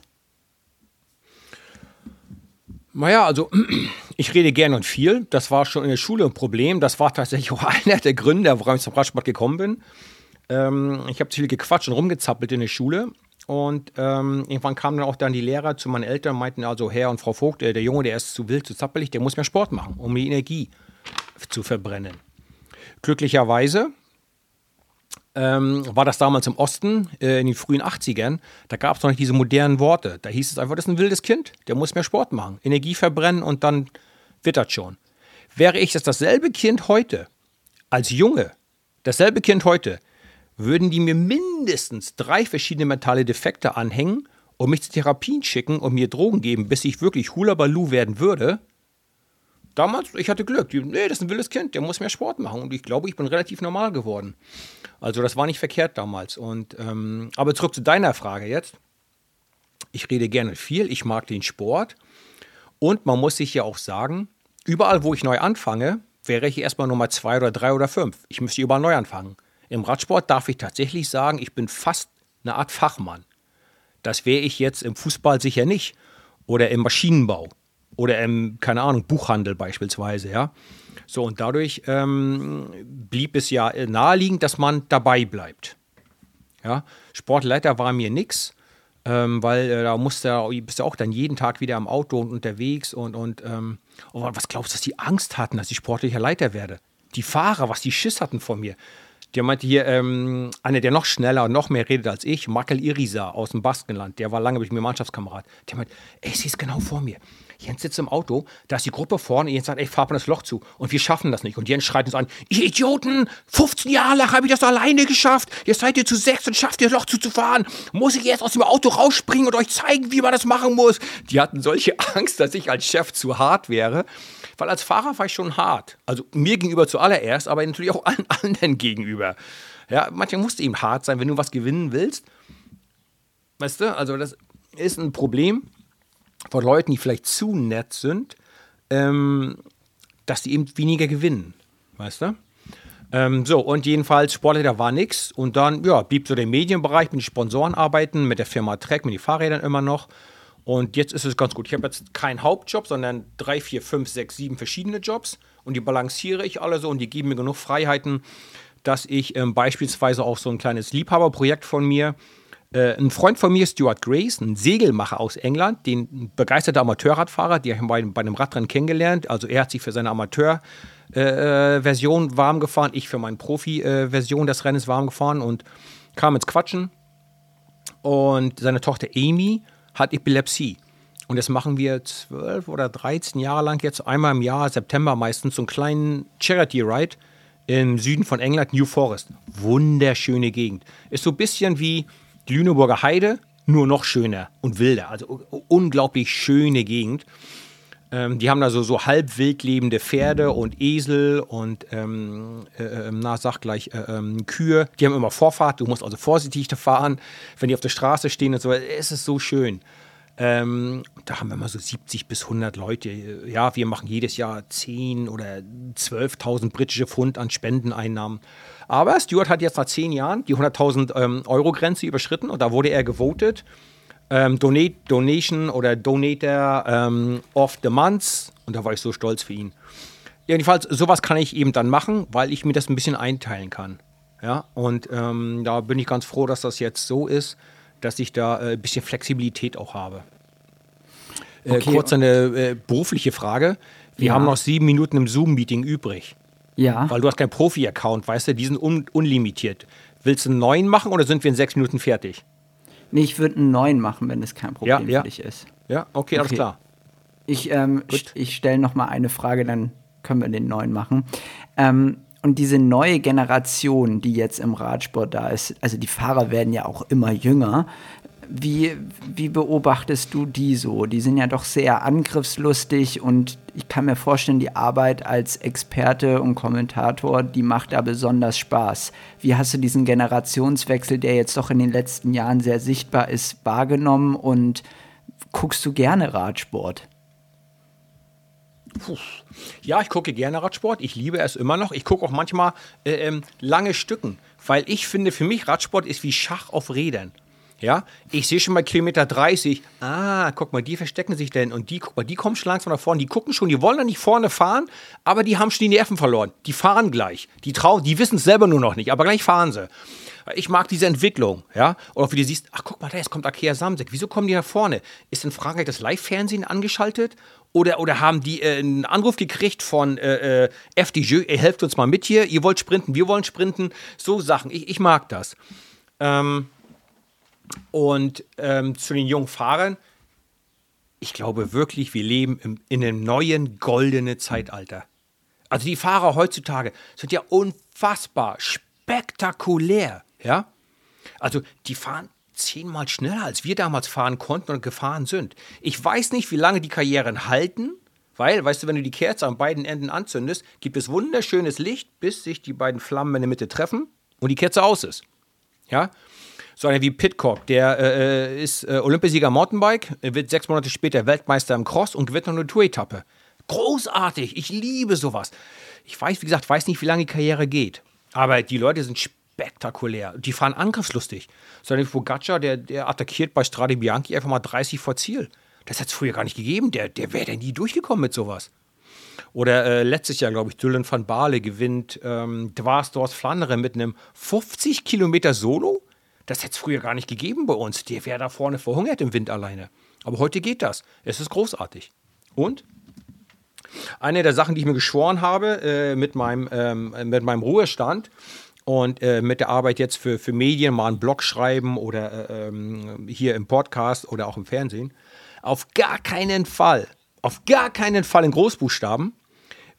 Speaker 2: Naja, also ich rede gern und viel. Das war schon in der Schule ein Problem. Das war tatsächlich auch einer der Gründe, warum ich zum Radsport gekommen bin. Ähm, ich habe zu viel gequatscht und rumgezappelt in der Schule. Und ähm, irgendwann kamen dann auch dann die Lehrer zu meinen Eltern und meinten also, Herr und Frau Vogt, äh, der Junge, der ist zu wild, zu zappelig, der muss mehr Sport machen, um die Energie zu verbrennen. Glücklicherweise ähm, war das damals im Osten, äh, in den frühen 80ern, da gab es noch nicht diese modernen Worte. Da hieß es einfach, das ist ein wildes Kind, der muss mehr Sport machen, Energie verbrennen und dann wird das schon. Wäre ich das dasselbe Kind heute, als Junge, dasselbe Kind heute, würden die mir mindestens drei verschiedene mentale Defekte anhängen und mich zu Therapien schicken und mir Drogen geben, bis ich wirklich Hula Baloo werden würde. Damals, ich hatte Glück. Nee, das ist ein wildes Kind, der muss mehr Sport machen. Und ich glaube, ich bin relativ normal geworden. Also das war nicht verkehrt damals. Und, ähm, aber zurück zu deiner Frage jetzt. Ich rede gerne viel, ich mag den Sport. Und man muss sich ja auch sagen, überall, wo ich neu anfange, wäre ich erstmal Nummer zwei oder drei oder fünf. Ich müsste überall neu anfangen. Im Radsport darf ich tatsächlich sagen, ich bin fast eine Art Fachmann. Das wäre ich jetzt im Fußball sicher nicht. Oder im Maschinenbau. Oder im, keine Ahnung, Buchhandel beispielsweise, ja. So, und dadurch ähm, blieb es ja naheliegend, dass man dabei bleibt. Ja, Sportleiter war mir nichts, ähm, weil äh, da musste ja, bist du auch dann jeden Tag wieder am Auto und unterwegs und, und ähm, oh, was glaubst du, dass die Angst hatten, dass ich sportlicher Leiter werde? Die Fahrer, was die Schiss hatten vor mir. Der meinte hier, ähm, einer, der noch schneller und noch mehr redet als ich, Makel Irisa aus dem Baskenland, der war lange mit mir Mannschaftskamerad. Der meint, ey, sie ist genau vor mir. Jens sitzt im Auto, da ist die Gruppe vorne, Jens sagt, ey, fahr mal das Loch zu. Und wir schaffen das nicht. Und Jens schreit uns an, ihr Idioten, 15 Jahre lang habe ich das alleine geschafft. Jetzt seid ihr zu sechs und schafft ihr das Loch zuzufahren. Muss ich jetzt aus dem Auto rausspringen und euch zeigen, wie man das machen muss? Die hatten solche Angst, dass ich als Chef zu hart wäre. Weil als Fahrer war ich schon hart. Also mir gegenüber zuallererst, aber natürlich auch allen anderen gegenüber. Ja, manchmal musste eben hart sein, wenn du was gewinnen willst. Weißt du, also das ist ein Problem von Leuten, die vielleicht zu nett sind, ähm, dass die eben weniger gewinnen. Weißt du? Ähm, so, und jedenfalls, Sportler war nichts. Und dann, ja, blieb so der Medienbereich mit den Sponsoren arbeiten, mit der Firma Trek, mit den Fahrrädern immer noch. Und jetzt ist es ganz gut. Ich habe jetzt keinen Hauptjob, sondern drei, vier, fünf, sechs, sieben verschiedene Jobs. Und die balanciere ich alle so und die geben mir genug Freiheiten, dass ich ähm, beispielsweise auch so ein kleines Liebhaberprojekt von mir, äh, ein Freund von mir, Stuart Grace, ein Segelmacher aus England, den begeisterter Amateurradfahrer, die habe ich bei, einem Radrennen kennengelernt. Also er hat sich für seine Amateur-Version äh, warm gefahren, ich für meine Profi-Version des Rennens warm gefahren und kam ins Quatschen. Und seine Tochter Amy hat Epilepsie. Und das machen wir zwölf oder 13 Jahre lang jetzt, einmal im Jahr, September meistens, so einen kleinen Charity-Ride im Süden von England, New Forest. Wunderschöne Gegend. Ist so ein bisschen wie die Lüneburger Heide, nur noch schöner und wilder. Also unglaublich schöne Gegend. Ähm, die haben da so, so halb wild lebende Pferde und Esel und, ähm, äh, ähm, na, sag gleich, äh, ähm, Kühe. Die haben immer Vorfahrt, du musst also vorsichtig fahren, wenn die auf der Straße stehen und so. Es ist so schön. Ähm, da haben wir immer so 70 bis 100 Leute. Ja, wir machen jedes Jahr 10 oder 12.000 britische Pfund an Spendeneinnahmen. Aber Stuart hat jetzt nach 10 Jahren die 100.000 ähm, Euro Grenze überschritten und da wurde er gewotet. Ähm, Donate, Donation oder Donator ähm, of the Month. Und da war ich so stolz für ihn. Jedenfalls, sowas kann ich eben dann machen, weil ich mir das ein bisschen einteilen kann. Ja, und ähm, da bin ich ganz froh, dass das jetzt so ist dass ich da äh, ein bisschen Flexibilität auch habe. Äh, okay. Kurz eine äh, berufliche Frage. Wir ja. haben noch sieben Minuten im Zoom-Meeting übrig. Ja. Weil du hast keinen Profi-Account, weißt du, die sind un unlimitiert. Willst du einen neuen machen oder sind wir in sechs Minuten fertig?
Speaker 1: Nee, ich würde einen neuen machen, wenn es kein Problem ja, ja. für dich ist.
Speaker 2: Ja, okay, okay. alles klar.
Speaker 1: Ich, ähm, ich stelle noch mal eine Frage, dann können wir den neuen machen. Ähm, und diese neue Generation, die jetzt im Radsport da ist, also die Fahrer werden ja auch immer jünger. Wie, wie beobachtest du die so? Die sind ja doch sehr angriffslustig und ich kann mir vorstellen, die Arbeit als Experte und Kommentator, die macht da besonders Spaß. Wie hast du diesen Generationswechsel, der jetzt doch in den letzten Jahren sehr sichtbar ist, wahrgenommen und guckst du gerne Radsport?
Speaker 2: Puh. Ja, ich gucke gerne Radsport. Ich liebe es immer noch. Ich gucke auch manchmal äh, ähm, lange Stücken, weil ich finde, für mich Radsport ist wie Schach auf Rädern. Ja, ich sehe schon mal Kilometer 30. Ah, guck mal, die verstecken sich denn und die, guck mal, die kommen schon langsam nach vorne. Die gucken schon, die wollen da nicht vorne fahren, aber die haben schon die Nerven verloren. Die fahren gleich. Die trauen, die wissen es selber nur noch nicht, aber gleich fahren sie. Ich mag diese Entwicklung, ja. Oder wie du siehst, ach guck mal, da jetzt kommt Akea Samsek. Wieso kommen die nach vorne? Ist in Frankreich das Live-Fernsehen angeschaltet? Oder, oder haben die äh, einen Anruf gekriegt von äh, äh, FDJ, ihr helft uns mal mit hier, ihr wollt sprinten, wir wollen sprinten. So Sachen. Ich, ich mag das. Ähm, und ähm, zu den jungen Fahrern, ich glaube wirklich, wir leben im, in einem neuen goldenen Zeitalter. Also die Fahrer heutzutage sind ja unfassbar spektakulär, ja. Also die fahren zehnmal schneller, als wir damals fahren konnten und gefahren sind. Ich weiß nicht, wie lange die Karrieren halten, weil, weißt du, wenn du die Kerze an beiden Enden anzündest, gibt es wunderschönes Licht, bis sich die beiden Flammen in der Mitte treffen und die Kerze aus ist. Ja, so einer wie Pitcock, der äh, äh, ist äh, Olympiasieger Mountainbike, wird sechs Monate später Weltmeister im Cross und gewinnt noch eine Tour-Etappe. Großartig, ich liebe sowas. Ich weiß, wie gesagt, weiß nicht, wie lange die Karriere geht. Aber die Leute sind spektakulär. Die fahren angriffslustig. So ein Pogacar, der, der attackiert bei Strade Bianchi einfach mal 30 vor Ziel. Das hat es früher gar nicht gegeben. Der, der wäre ja nie durchgekommen mit sowas. Oder äh, letztes Jahr, glaube ich, Dylan van Baale gewinnt ähm, Dwars Flandere mit einem 50 Kilometer Solo das hätte es früher gar nicht gegeben bei uns. Der wäre da vorne verhungert im Wind alleine. Aber heute geht das. Es ist großartig. Und eine der Sachen, die ich mir geschworen habe äh, mit, meinem, ähm, mit meinem Ruhestand und äh, mit der Arbeit jetzt für, für Medien, mal einen Blog schreiben oder äh, ähm, hier im Podcast oder auch im Fernsehen, auf gar keinen Fall, auf gar keinen Fall in Großbuchstaben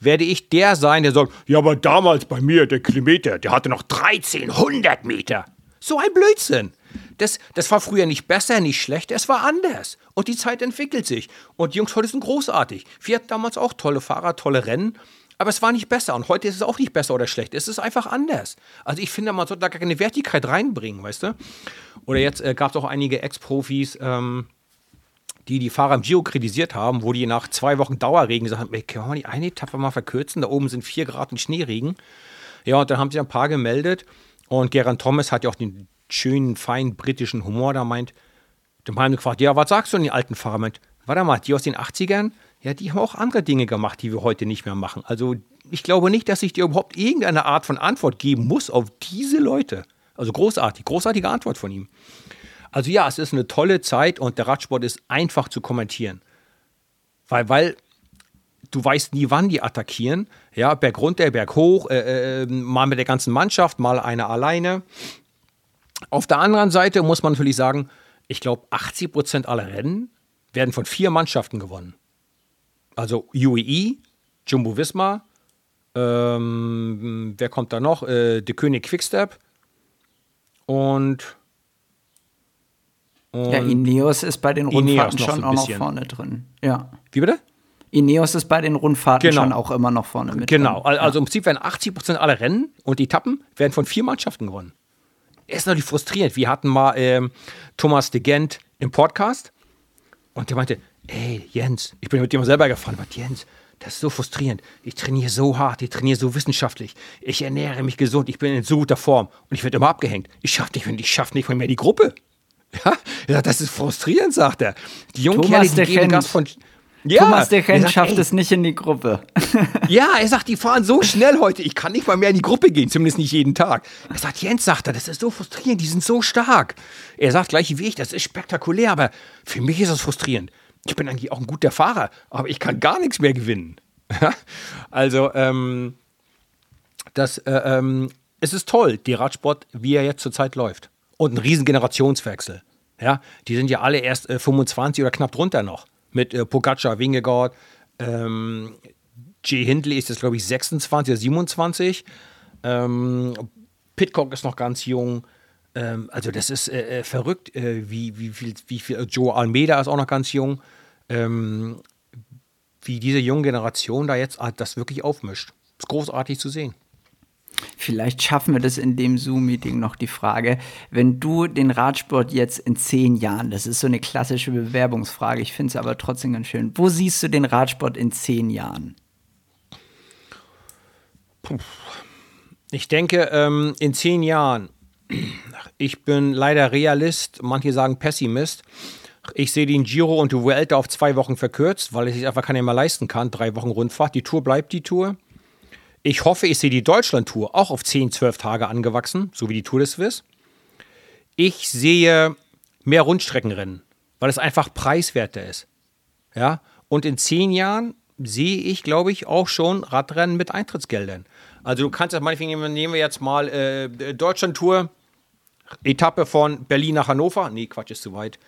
Speaker 2: werde ich der sein, der sagt, ja, aber damals bei mir, der Kilometer, der hatte noch 1300 Meter. So ein Blödsinn. Das, das war früher nicht besser, nicht schlechter, es war anders. Und die Zeit entwickelt sich. Und die Jungs heute sind großartig. Wir hatten damals auch tolle Fahrer, tolle Rennen. Aber es war nicht besser. Und heute ist es auch nicht besser oder schlecht. Es ist einfach anders. Also ich finde, man sollte da gar keine Wertigkeit reinbringen, weißt du? Oder jetzt äh, gab es auch einige Ex-Profis, ähm, die die Fahrer im Giro kritisiert haben, wo die nach zwei Wochen Dauerregen gesagt haben, können wir die eine Etappe mal verkürzen? Da oben sind vier Grad und Schneeregen. Ja, und dann haben sich ein paar gemeldet und Geraint Thomas hat ja auch den schönen, feinen britischen Humor, da meint, dem haben gefragt, ja, was sagst du an die alten Fahrer? Meint, warte mal, die aus den 80ern, ja, die haben auch andere Dinge gemacht, die wir heute nicht mehr machen. Also ich glaube nicht, dass ich dir überhaupt irgendeine Art von Antwort geben muss auf diese Leute. Also großartig, großartige Antwort von ihm. Also ja, es ist eine tolle Zeit und der Radsport ist einfach zu kommentieren. Weil, weil du weißt nie, wann die attackieren. Ja, Berg runter, Berg hoch, äh, äh, mal mit der ganzen Mannschaft, mal einer alleine. Auf der anderen Seite muss man natürlich sagen, ich glaube, 80 Prozent aller Rennen werden von vier Mannschaften gewonnen. Also UEE, Jumbo Visma, ähm, wer kommt da noch? Äh, De König Quickstep und,
Speaker 1: und ja, Ineos ist bei den Rundfahrten schon auch noch vorne drin. Ja.
Speaker 2: Wie bitte?
Speaker 1: Ineos ist bei den Rundfahrten genau. schon auch immer noch vorne mit.
Speaker 2: Genau, drin. also im Prinzip werden 80 Prozent aller Rennen und Etappen werden von vier Mannschaften gewonnen. Ist natürlich frustrierend. Wir hatten mal ähm, Thomas de Gent im Podcast und der meinte, ey Jens, ich bin mit dem selber gefahren, aber Jens, das ist so frustrierend. Ich trainiere so hart, ich trainiere so wissenschaftlich. Ich ernähre mich gesund, ich bin in so guter Form und ich werde immer abgehängt. Ich schaffe nicht, schaff nicht mehr die Gruppe. Ja, das ist frustrierend, sagt er. Die jungen Kerle, die geben Gas von
Speaker 1: ja, Thomas der Chen schafft ey, es nicht in die Gruppe.
Speaker 2: ja, er sagt, die fahren so schnell heute, ich kann nicht mal mehr in die Gruppe gehen, zumindest nicht jeden Tag. Er sagt, Jens, sagt er, das ist so frustrierend, die sind so stark. Er sagt gleich wie ich, das ist spektakulär, aber für mich ist das frustrierend. Ich bin eigentlich auch ein guter Fahrer, aber ich kann gar nichts mehr gewinnen. also, ähm, das, äh, ähm, es ist toll, die Radsport, wie er jetzt zurzeit läuft. Und ein riesen Generationswechsel. Ja, die sind ja alle erst äh, 25 oder knapp drunter noch mit äh, Pogacar, Wingegaard. Ähm, Jay Hindley ist jetzt, glaube ich, 26 oder 27. Ähm, Pitcock ist noch ganz jung. Ähm, also das ist äh, äh, verrückt, äh, wie, wie, viel, wie viel. Joe Almeida ist auch noch ganz jung. Ähm, wie diese junge Generation da jetzt das wirklich aufmischt. Ist großartig zu sehen.
Speaker 1: Vielleicht schaffen wir das in dem Zoom-Meeting noch die Frage, wenn du den Radsport jetzt in zehn Jahren, das ist so eine klassische Bewerbungsfrage, ich finde es aber trotzdem ganz schön, wo siehst du den Radsport in zehn Jahren?
Speaker 2: Ich denke, ähm, in zehn Jahren, ich bin leider Realist, manche sagen Pessimist. Ich sehe den Giro und die Vuelta auf zwei Wochen verkürzt, weil ich es einfach keiner mehr leisten kann. Drei Wochen Rundfahrt. Die Tour bleibt die Tour. Ich hoffe, ich sehe die Deutschland-Tour auch auf 10, 12 Tage angewachsen, so wie die Tour des Swiss. Ich sehe mehr Rundstreckenrennen, weil es einfach preiswerter ist. Ja, und in zehn Jahren sehe ich, glaube ich, auch schon Radrennen mit Eintrittsgeldern. Also du kannst das meinetwegen, nehmen wir jetzt mal äh, Deutschland-Tour, Etappe von Berlin nach Hannover. Nee, Quatsch, ist zu weit.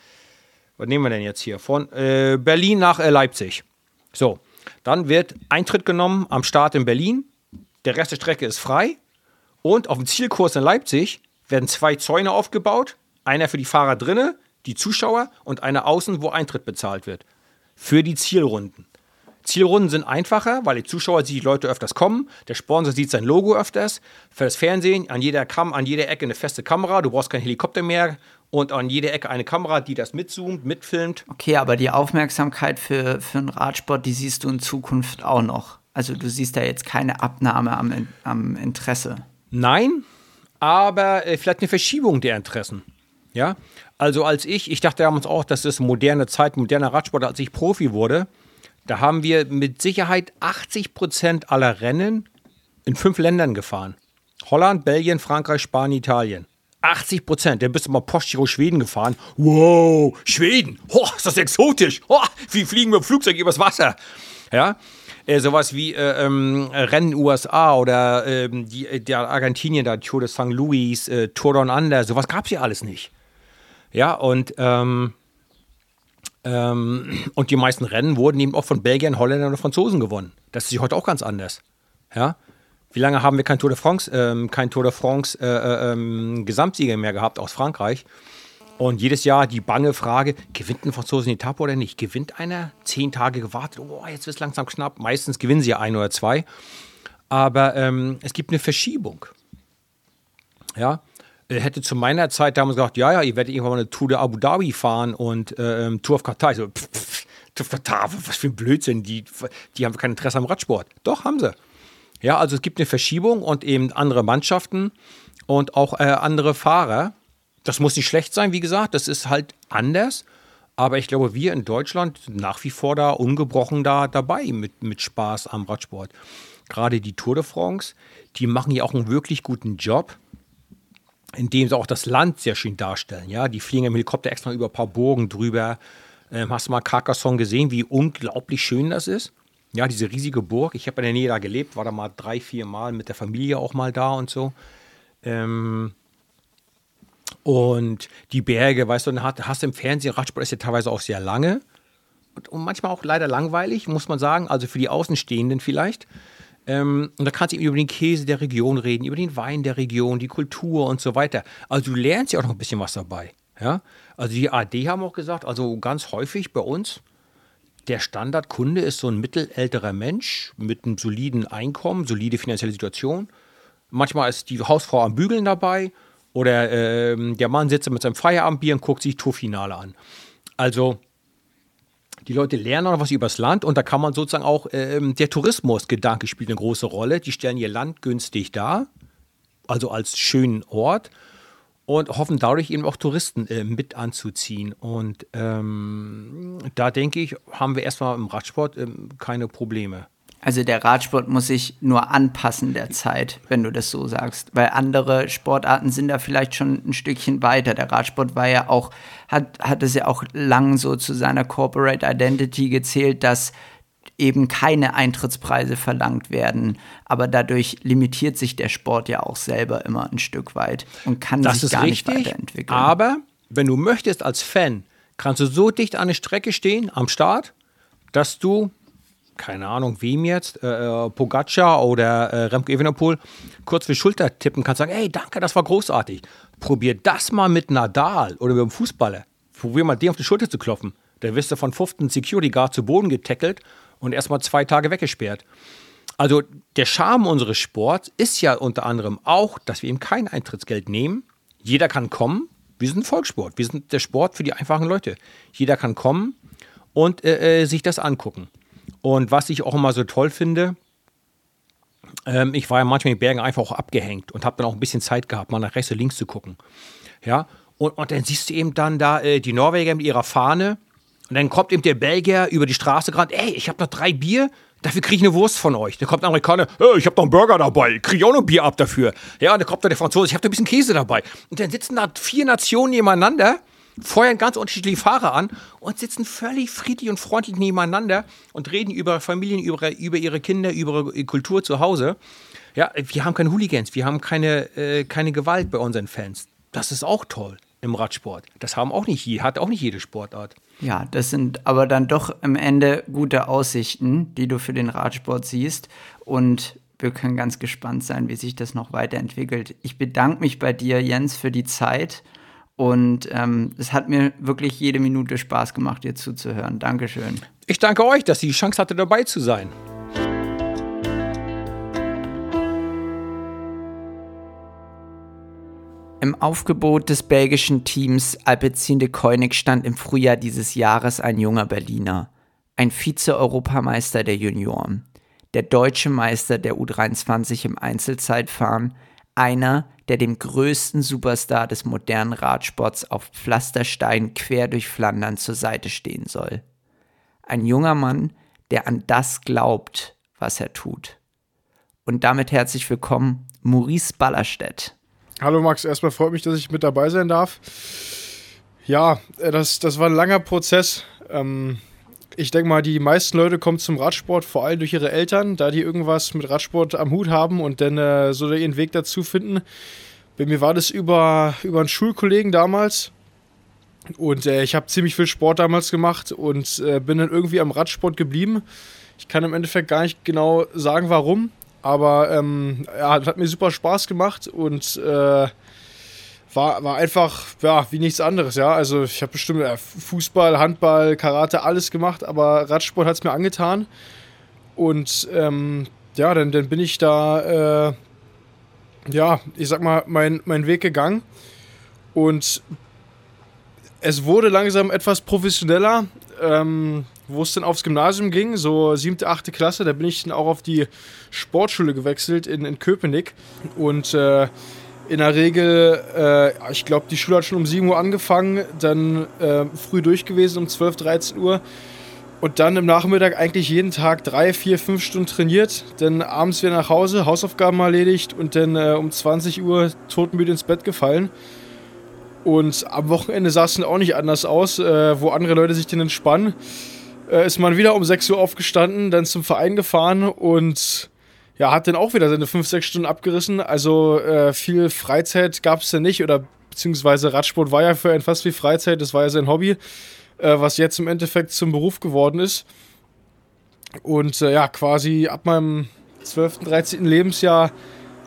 Speaker 2: Was nehmen wir denn jetzt hier? Von äh, Berlin nach äh, Leipzig. So, dann wird Eintritt genommen am Start in Berlin der Rest der Strecke ist frei und auf dem Zielkurs in Leipzig werden zwei Zäune aufgebaut, einer für die Fahrer drinnen, die Zuschauer und einer außen, wo Eintritt bezahlt wird. Für die Zielrunden. Zielrunden sind einfacher, weil die Zuschauer sieht die Leute öfters kommen, der Sponsor sieht sein Logo öfters, für das Fernsehen an jeder, Kam an jeder Ecke eine feste Kamera, du brauchst keinen Helikopter mehr und an jeder Ecke eine Kamera, die das mitzoomt, mitfilmt.
Speaker 1: Okay, aber die Aufmerksamkeit für, für einen Radsport, die siehst du in Zukunft auch noch. Also du siehst da jetzt keine Abnahme am, am Interesse.
Speaker 2: Nein, aber äh, vielleicht eine Verschiebung der Interessen. Ja, also als ich, ich dachte damals auch, das ist moderne Zeit, moderner Radsport, als ich Profi wurde, da haben wir mit Sicherheit 80 Prozent aller Rennen in fünf Ländern gefahren. Holland, Belgien, Frankreich, Spanien, Italien. 80 Prozent. Dann bist du mal Postgiro Schweden gefahren. Wow, Schweden. Oh, ist das exotisch. Oh, wie fliegen wir im Flugzeug übers Wasser. Ja, äh, sowas wie äh, ähm, Rennen USA oder ähm, die, äh, der Argentinien, da Tour de St. Louis, äh, Tour Down Under, sowas gab es ja alles nicht. Ja, und, ähm, ähm, und die meisten Rennen wurden eben auch von Belgiern, Holländern und Franzosen gewonnen. Das ist heute auch ganz anders. Ja, wie lange haben wir kein Tour de France, ähm, kein Tour de France äh, äh, ähm, Gesamtsieger mehr gehabt aus Frankreich? Und jedes Jahr die bange Frage, gewinnt ein Franzose eine Etappe oder nicht? Gewinnt einer? Zehn Tage gewartet, oh, jetzt wird es langsam knapp. Meistens gewinnen sie ja ein oder zwei. Aber ähm, es gibt eine Verschiebung. Ja, er hätte zu meiner Zeit damals gesagt, ja, ja, ihr werdet irgendwann mal eine Tour de Abu Dhabi fahren und äh, ähm, Tour of Qatar. So, pff, pff, Tour of Qatar, was für ein Blödsinn. Die, die haben kein Interesse am Radsport. Doch, haben sie. Ja, also es gibt eine Verschiebung und eben andere Mannschaften und auch äh, andere Fahrer das muss nicht schlecht sein, wie gesagt, das ist halt anders. Aber ich glaube, wir in Deutschland sind nach wie vor da ungebrochen da dabei mit, mit Spaß am Radsport. Gerade die Tour de France, die machen ja auch einen wirklich guten Job, indem sie auch das Land sehr schön darstellen. Ja, die fliegen im Helikopter extra über ein paar Burgen drüber. Ähm, hast du mal Carcassonne gesehen, wie unglaublich schön das ist? Ja, diese riesige Burg. Ich habe in der Nähe da gelebt, war da mal drei, vier Mal mit der Familie auch mal da und so. Ähm, und die Berge, weißt du, dann hast du im Fernsehen, Radsport ist ja teilweise auch sehr lange und, und, manchmal auch leider langweilig, muss man sagen, also für die Außenstehenden vielleicht. Ähm, und da kannst du über den Käse der Region reden, über den Wein der Region, die Kultur und so weiter. Also du lernst ja auch noch ein bisschen was dabei. Ja? Also die AD haben auch gesagt, also ganz häufig bei uns, der Standardkunde ist so ein mittelälterer Mensch mit einem soliden Einkommen, solide finanzielle Situation. Manchmal ist die Hausfrau am Bügeln dabei oder äh, der Mann sitzt mit seinem Feierabendbier und guckt sich Tourfinale an. Also die Leute lernen auch was über das Land und da kann man sozusagen auch, äh, der Tourismusgedanke spielt eine große Rolle. Die stellen ihr Land günstig dar, also als schönen Ort und hoffen dadurch eben auch Touristen äh, mit anzuziehen. Und ähm, da denke ich, haben wir erstmal im Radsport äh, keine Probleme.
Speaker 1: Also der Radsport muss sich nur anpassen der Zeit, wenn du das so sagst. Weil andere Sportarten sind da vielleicht schon ein Stückchen weiter. Der Radsport war ja auch, hat, hat es ja auch lang so zu seiner Corporate Identity gezählt, dass eben keine Eintrittspreise verlangt werden. Aber dadurch limitiert sich der Sport ja auch selber immer ein Stück weit und kann
Speaker 2: das
Speaker 1: sich gar
Speaker 2: richtig,
Speaker 1: nicht weiterentwickeln.
Speaker 2: Aber wenn du möchtest als Fan, kannst du so dicht an der Strecke stehen, am Start, dass du keine Ahnung, wem jetzt, äh, äh, Pogacar oder äh, Remco Evenepoel kurz für Schulter tippen kannst, sagen, hey, danke, das war großartig. probier das mal mit Nadal oder mit einem Fußballer. Probier mal den auf die Schulter zu klopfen. Da wirst du von 15 Security Guard zu Boden getackelt und erstmal zwei Tage weggesperrt. Also der Charme unseres Sports ist ja unter anderem auch, dass wir ihm kein Eintrittsgeld nehmen. Jeder kann kommen. Wir sind ein Volkssport. Wir sind der Sport für die einfachen Leute. Jeder kann kommen und äh, äh sich das angucken. Und was ich auch immer so toll finde, ähm, ich war ja manchmal in den Bergen einfach auch abgehängt und habe dann auch ein bisschen Zeit gehabt, mal nach rechts und links zu gucken. Ja, und, und dann siehst du eben dann da äh, die Norweger mit ihrer Fahne und dann kommt eben der Belgier über die Straße gerade, ey, ich habe noch drei Bier, dafür kriege ich eine Wurst von euch. Dann kommt der Amerikaner, hey, ich habe noch einen Burger dabei, kriege ich auch noch ein Bier ab dafür. Ja, und dann kommt der Franzose, ich habe noch ein bisschen Käse dabei. Und dann sitzen da vier Nationen nebeneinander, feuern ganz unterschiedliche Fahrer an und sitzen völlig friedlich und freundlich nebeneinander und reden über Familien, über, über ihre Kinder, über ihre Kultur zu Hause. Ja, wir haben keine Hooligans, wir haben keine, äh, keine Gewalt bei unseren Fans. Das ist auch toll im Radsport. Das haben auch nicht, hat auch nicht jede Sportart.
Speaker 1: Ja, das sind aber dann doch am Ende gute Aussichten, die du für den Radsport siehst. Und wir können ganz gespannt sein, wie sich das noch weiterentwickelt. Ich bedanke mich bei dir, Jens, für die Zeit. Und ähm, es hat mir wirklich jede Minute Spaß gemacht, dir zuzuhören. Dankeschön.
Speaker 2: Ich danke euch, dass ihr die Chance hatte, dabei zu sein.
Speaker 1: Im Aufgebot des belgischen Teams Alpecin de Koenig stand im Frühjahr dieses Jahres ein junger Berliner, ein Vize-Europameister der Junioren, der deutsche Meister der U23 im Einzelzeitfahren, einer, der dem größten Superstar des modernen Radsports auf Pflasterstein quer durch Flandern zur Seite stehen soll. Ein junger Mann, der an das glaubt, was er tut. Und damit herzlich willkommen, Maurice Ballerstedt.
Speaker 3: Hallo Max, erstmal freut mich, dass ich mit dabei sein darf. Ja, äh, das, das war ein langer Prozess. Ähm, ich denke mal, die meisten Leute kommen zum Radsport vor allem durch ihre Eltern, da die irgendwas mit Radsport am Hut haben und dann äh, so ihren Weg dazu finden. Bei mir war das über, über einen Schulkollegen damals. Und äh, ich habe ziemlich viel Sport damals gemacht und äh, bin dann irgendwie am Radsport geblieben. Ich kann im Endeffekt gar nicht genau sagen, warum. Aber ähm, ja, hat mir super Spaß gemacht und äh, war, war einfach ja, wie nichts anderes. Ja, also ich habe bestimmt ja, Fußball, Handball, Karate, alles gemacht, aber Radsport hat es mir angetan. Und ähm, ja, dann, dann bin ich da, äh, ja, ich sag mal, mein, mein Weg gegangen. Und es wurde langsam etwas professioneller. Ähm, wo es dann aufs Gymnasium ging, so siebte, achte Klasse, da bin ich dann auch auf die Sportschule gewechselt in, in Köpenick. Und äh, in der Regel, äh, ich glaube, die Schule hat schon um 7 Uhr angefangen, dann äh, früh durch gewesen um 12, 13 Uhr. Und dann im Nachmittag eigentlich jeden Tag drei, vier, fünf Stunden trainiert. Dann abends wieder nach Hause, Hausaufgaben erledigt und dann äh, um 20 Uhr todmüde ins Bett gefallen. Und am Wochenende sah es dann auch nicht anders aus, äh, wo andere Leute sich dann entspannen äh, ist man wieder um 6 Uhr aufgestanden, dann zum Verein gefahren und ja, hat dann auch wieder seine 5, 6 Stunden abgerissen. Also äh, viel Freizeit gab es dann nicht oder beziehungsweise Radsport war ja für ihn fast wie Freizeit, das war ja sein Hobby, äh, was jetzt im Endeffekt zum Beruf geworden ist. Und äh, ja, quasi ab meinem 12., 13. Lebensjahr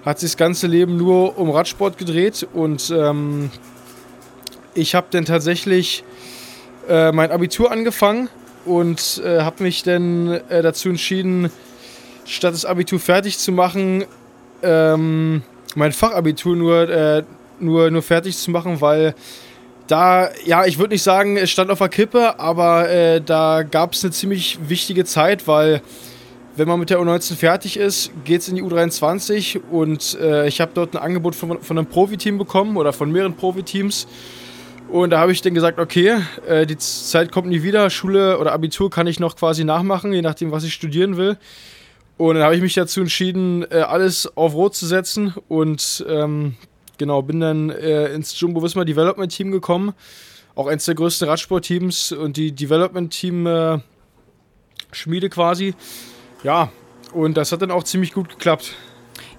Speaker 3: hat sich das ganze Leben nur um Radsport gedreht und ähm, ich habe dann tatsächlich äh, mein Abitur angefangen und äh, habe mich dann äh, dazu entschieden, statt das Abitur fertig zu machen, ähm, mein Fachabitur nur, äh, nur, nur fertig zu machen, weil da, ja, ich würde nicht sagen, es stand auf der Kippe, aber äh, da gab es eine ziemlich wichtige Zeit, weil wenn man mit der U19 fertig ist, geht es in die U23 und äh, ich habe dort ein Angebot von, von einem Profiteam bekommen oder von mehreren Profiteams. Und da habe ich dann gesagt, okay, äh, die Zeit kommt nie wieder, Schule oder Abitur kann ich noch quasi nachmachen, je nachdem, was ich studieren will. Und dann habe ich mich dazu entschieden, äh, alles auf Rot zu setzen und ähm, genau, bin dann äh, ins Jumbo Visma Development Team gekommen. Auch eines der größten Radsportteams und die Development Team äh, Schmiede quasi. Ja, und das hat dann auch ziemlich gut geklappt.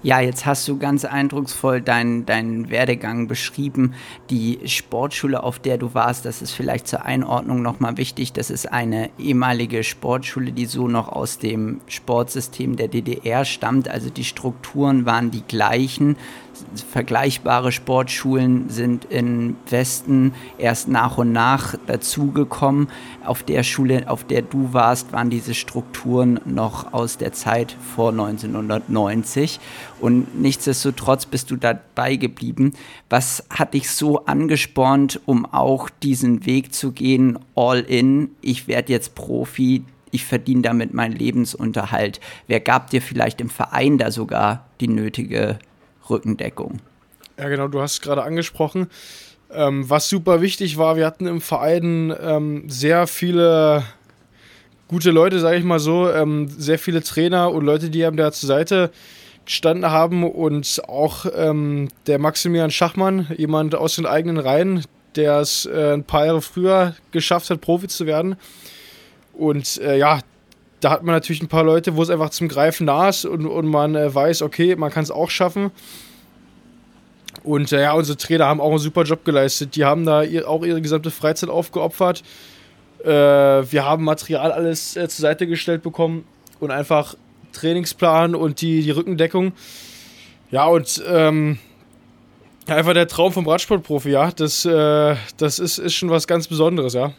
Speaker 1: Ja, jetzt hast du ganz eindrucksvoll deinen, deinen Werdegang beschrieben. Die Sportschule, auf der du warst, das ist vielleicht zur Einordnung nochmal wichtig. Das ist eine ehemalige Sportschule, die so noch aus dem Sportsystem der DDR stammt. Also die Strukturen waren die gleichen. Vergleichbare Sportschulen sind im Westen erst nach und nach dazugekommen. Auf der Schule, auf der du warst, waren diese Strukturen noch aus der Zeit vor 1990. Und nichtsdestotrotz bist du dabei geblieben. Was hat dich so angespornt, um auch diesen Weg zu gehen, all in, ich werde jetzt Profi, ich verdiene damit meinen Lebensunterhalt. Wer gab dir vielleicht im Verein da sogar die nötige Rückendeckung?
Speaker 3: Ja, genau, du hast es gerade angesprochen. Ähm, was super wichtig war, wir hatten im Verein ähm, sehr viele gute Leute, sage ich mal so, ähm, sehr viele Trainer und Leute, die einem da zur Seite gestanden haben und auch ähm, der Maximilian Schachmann, jemand aus den eigenen Reihen, der es äh, ein paar Jahre früher geschafft hat, Profi zu werden. Und äh, ja, da hat man natürlich ein paar Leute, wo es einfach zum Greifen nah ist und, und man äh, weiß, okay, man kann es auch schaffen. Und äh, ja, unsere Trainer haben auch einen super Job geleistet. Die haben da ihr, auch ihre gesamte Freizeit aufgeopfert. Äh, wir haben Material alles äh, zur Seite gestellt bekommen und einfach Trainingsplan und die, die Rückendeckung. Ja, und ähm, einfach der Traum vom Radsportprofi, ja, das, äh, das ist, ist schon was ganz Besonderes, ja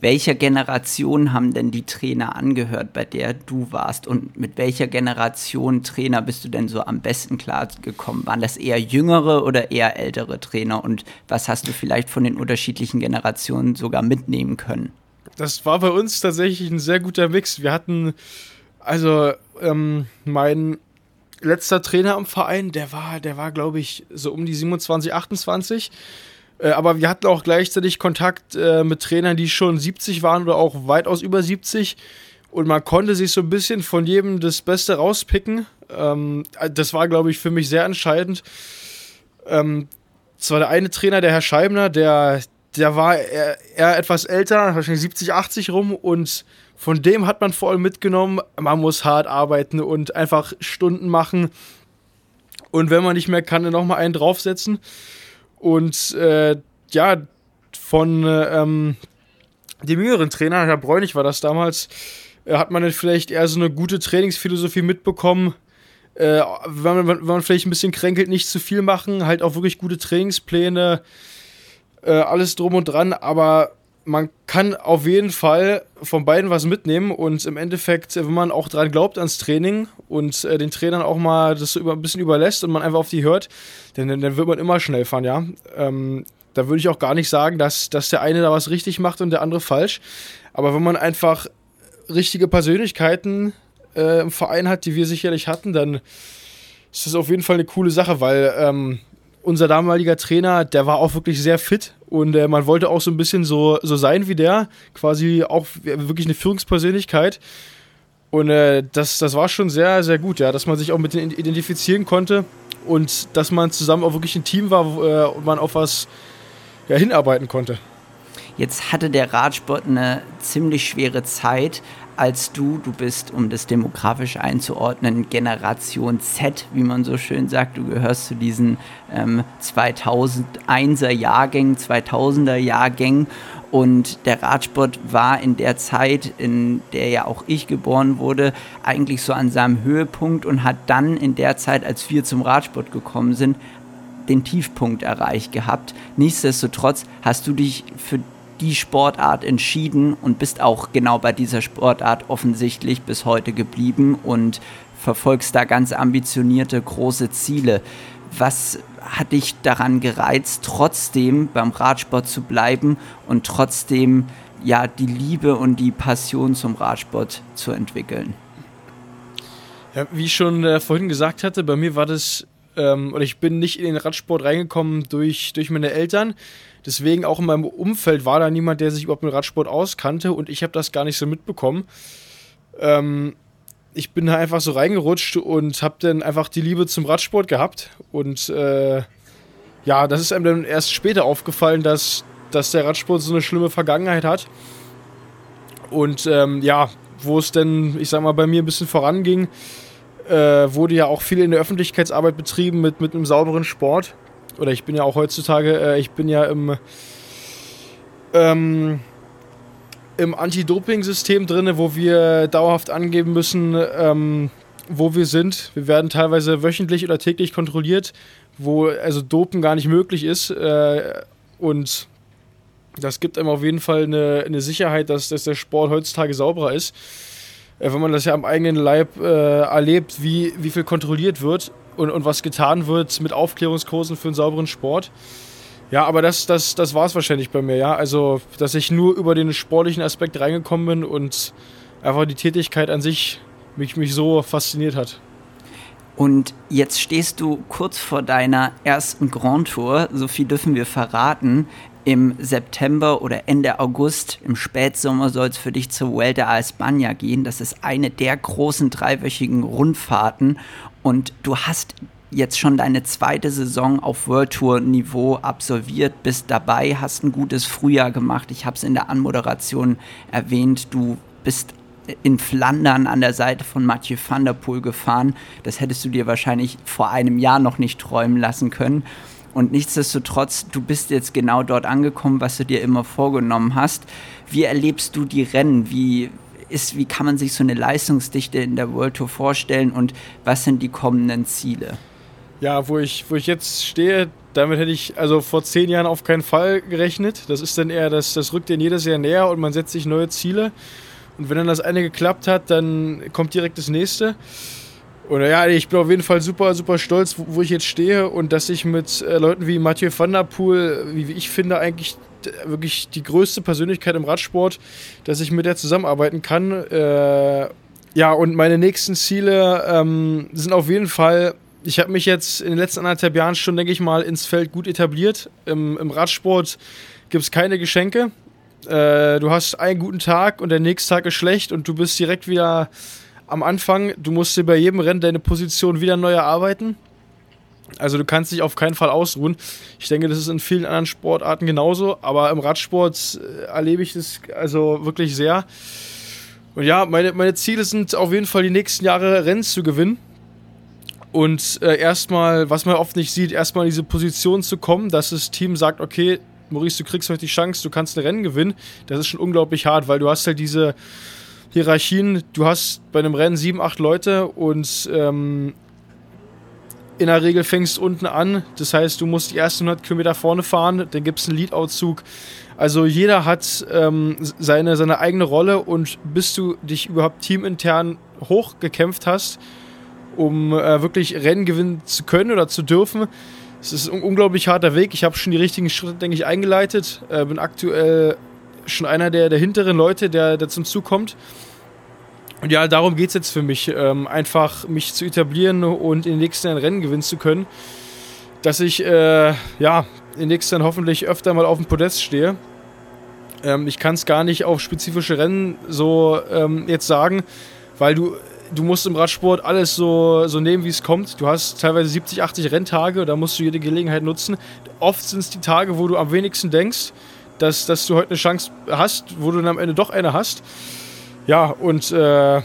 Speaker 1: welcher Generation haben denn die Trainer angehört, bei der du warst? Und mit welcher Generation Trainer bist du denn so am besten klargekommen? Waren das eher jüngere oder eher ältere Trainer? Und was hast du vielleicht von den unterschiedlichen Generationen sogar mitnehmen können?
Speaker 3: Das war bei uns tatsächlich ein sehr guter Mix. Wir hatten, also ähm, mein letzter Trainer am Verein, der war, der war, glaube ich, so um die 27, 28. Äh, aber wir hatten auch gleichzeitig Kontakt äh, mit Trainern, die schon 70 waren oder auch weitaus über 70. Und man konnte sich so ein bisschen von jedem das Beste rauspicken. Ähm, das war, glaube ich, für mich sehr entscheidend. Ähm, das war der eine Trainer, der Herr Scheibner, der, der war eher, eher etwas älter, wahrscheinlich 70, 80 rum. Und von dem hat man vor allem mitgenommen, man muss hart arbeiten und einfach Stunden machen. Und wenn man nicht mehr kann, dann nochmal einen draufsetzen. Und äh, ja, von ähm, dem jüngeren Trainer, Herr Bräunig war das damals, äh, hat man vielleicht eher so eine gute Trainingsphilosophie mitbekommen. Äh, wenn, man, wenn man vielleicht ein bisschen kränkelt, nicht zu viel machen, halt auch wirklich gute Trainingspläne, äh, alles drum und dran, aber man kann auf jeden Fall von beiden was mitnehmen und im Endeffekt, wenn man auch dran glaubt ans Training und äh, den Trainern auch mal das über, ein bisschen überlässt und man einfach auf die hört, dann, dann wird man immer schnell fahren, ja. Ähm, da würde ich auch gar nicht sagen, dass, dass der eine da was richtig macht und der andere falsch. Aber wenn man einfach richtige Persönlichkeiten äh, im Verein hat, die wir sicherlich hatten, dann ist das auf jeden Fall eine coole Sache, weil ähm, unser damaliger Trainer, der war auch wirklich sehr fit und äh, man wollte auch so ein bisschen so, so sein wie der, quasi auch wirklich eine Führungspersönlichkeit. Und äh, das, das war schon sehr, sehr gut, ja, dass man sich auch mit denen identifizieren konnte und dass man zusammen auch wirklich ein Team war äh, und man auf was ja, hinarbeiten konnte.
Speaker 1: Jetzt hatte der Radsport eine ziemlich schwere Zeit, als du, du bist, um das demografisch einzuordnen, Generation Z, wie man so schön sagt. Du gehörst zu diesen ähm, 2001er Jahrgängen, 2000er Jahrgängen. Und der Radsport war in der Zeit, in der ja auch ich geboren wurde, eigentlich so an seinem Höhepunkt und hat dann in der Zeit, als wir zum Radsport gekommen sind, den Tiefpunkt erreicht gehabt. Nichtsdestotrotz hast du dich für die Sportart entschieden und bist auch genau bei dieser Sportart offensichtlich bis heute geblieben und verfolgst da ganz ambitionierte große Ziele. Was hat dich daran gereizt, trotzdem beim Radsport zu bleiben und trotzdem ja die Liebe und die Passion zum Radsport zu entwickeln?
Speaker 3: Ja, wie ich schon äh, vorhin gesagt hatte, bei mir war das, ähm, oder ich bin nicht in den Radsport reingekommen durch, durch meine Eltern. Deswegen auch in meinem Umfeld war da niemand, der sich überhaupt mit Radsport auskannte und ich habe das gar nicht so mitbekommen. Ähm, ich bin da einfach so reingerutscht und habe dann einfach die Liebe zum Radsport gehabt. Und äh, ja, das ist einem dann erst später aufgefallen, dass, dass der Radsport so eine schlimme Vergangenheit hat. Und ähm, ja, wo es denn, ich sag mal, bei mir ein bisschen voranging, äh, wurde ja auch viel in der Öffentlichkeitsarbeit betrieben mit, mit einem sauberen Sport oder ich bin ja auch heutzutage, äh, ich bin ja im, ähm, im Anti-Doping-System drin, wo wir dauerhaft angeben müssen, ähm, wo wir sind. Wir werden teilweise wöchentlich oder täglich kontrolliert, wo also Dopen gar nicht möglich ist. Äh, und das gibt einem auf jeden Fall eine, eine Sicherheit, dass, dass der Sport heutzutage sauberer ist. Äh, wenn man das ja am eigenen Leib äh, erlebt, wie, wie viel kontrolliert wird und, und was getan wird mit Aufklärungskursen für einen sauberen Sport. Ja, aber das, das, das war es wahrscheinlich bei mir, ja. Also, dass ich nur über den sportlichen Aspekt reingekommen bin und einfach die Tätigkeit an sich mich, mich so fasziniert hat.
Speaker 1: Und jetzt stehst du kurz vor deiner ersten Grand Tour, so viel dürfen wir verraten. Im September oder Ende August, im Spätsommer soll es für dich zur Vuelta a España gehen. Das ist eine der großen dreiwöchigen Rundfahrten. Und du hast jetzt schon deine zweite Saison auf World Tour Niveau absolviert, bist dabei, hast ein gutes Frühjahr gemacht. Ich habe es in der Anmoderation erwähnt. Du bist in Flandern an der Seite von Mathieu van der Poel gefahren. Das hättest du dir wahrscheinlich vor einem Jahr noch nicht träumen lassen können. Und nichtsdestotrotz, du bist jetzt genau dort angekommen, was du dir immer vorgenommen hast. Wie erlebst du die Rennen? Wie, ist, wie kann man sich so eine Leistungsdichte in der World Tour vorstellen und was sind die kommenden Ziele?
Speaker 3: Ja, wo ich, wo ich jetzt stehe, damit hätte ich also vor zehn Jahren auf keinen Fall gerechnet. Das ist dann eher, das, das rückt dir jedes Jahr näher und man setzt sich neue Ziele. Und wenn dann das eine geklappt hat, dann kommt direkt das nächste. Und ja, ich bin auf jeden Fall super, super stolz, wo, wo ich jetzt stehe und dass ich mit äh, Leuten wie Mathieu van der Poel, wie, wie ich finde, eigentlich wirklich die größte Persönlichkeit im Radsport, dass ich mit der zusammenarbeiten kann. Äh, ja, und meine nächsten Ziele ähm, sind auf jeden Fall, ich habe mich jetzt in den letzten anderthalb Jahren schon, denke ich mal, ins Feld gut etabliert. Im, im Radsport gibt es keine Geschenke. Äh, du hast einen guten Tag und der nächste Tag ist schlecht und du bist direkt wieder am Anfang. Du musst dir bei jedem Rennen deine Position wieder neu erarbeiten. Also du kannst dich auf keinen Fall ausruhen. Ich denke, das ist in vielen anderen Sportarten genauso, aber im Radsport äh, erlebe ich das also wirklich sehr. Und ja, meine, meine Ziele sind auf jeden Fall die nächsten Jahre Rennen zu gewinnen. Und äh, erstmal, was man oft nicht sieht, erstmal in diese Position zu kommen, dass das Team sagt, okay, Maurice, du kriegst heute die Chance, du kannst ein Rennen gewinnen. Das ist schon unglaublich hart, weil du hast halt diese Hierarchien, du hast bei einem Rennen sieben, acht Leute und ähm, in der Regel fängst du unten an. Das heißt, du musst die ersten 100 Kilometer vorne fahren, dann gibt es einen Lead-Outzug. Also jeder hat ähm, seine, seine eigene Rolle und bis du dich überhaupt teamintern hochgekämpft hast, um äh, wirklich Rennen gewinnen zu können oder zu dürfen, es ist ein unglaublich harter Weg. Ich habe schon die richtigen Schritte, denke ich, eingeleitet. Äh, bin aktuell schon einer der, der hinteren Leute, der, der zum Zug kommt. Und ja, darum geht es jetzt für mich. Ähm, einfach mich zu etablieren und in den nächsten Rennen gewinnen zu können. Dass ich äh, ja, in den nächsten hoffentlich öfter mal auf dem Podest stehe. Ähm, ich kann es gar nicht auf spezifische Rennen so ähm, jetzt sagen, weil du du musst im Radsport alles so, so nehmen, wie es kommt. Du hast teilweise 70, 80 Renntage, da musst du jede Gelegenheit nutzen. Oft sind es die Tage, wo du am wenigsten denkst, dass, dass du heute eine Chance hast, wo du dann am Ende doch eine hast. Ja, und äh,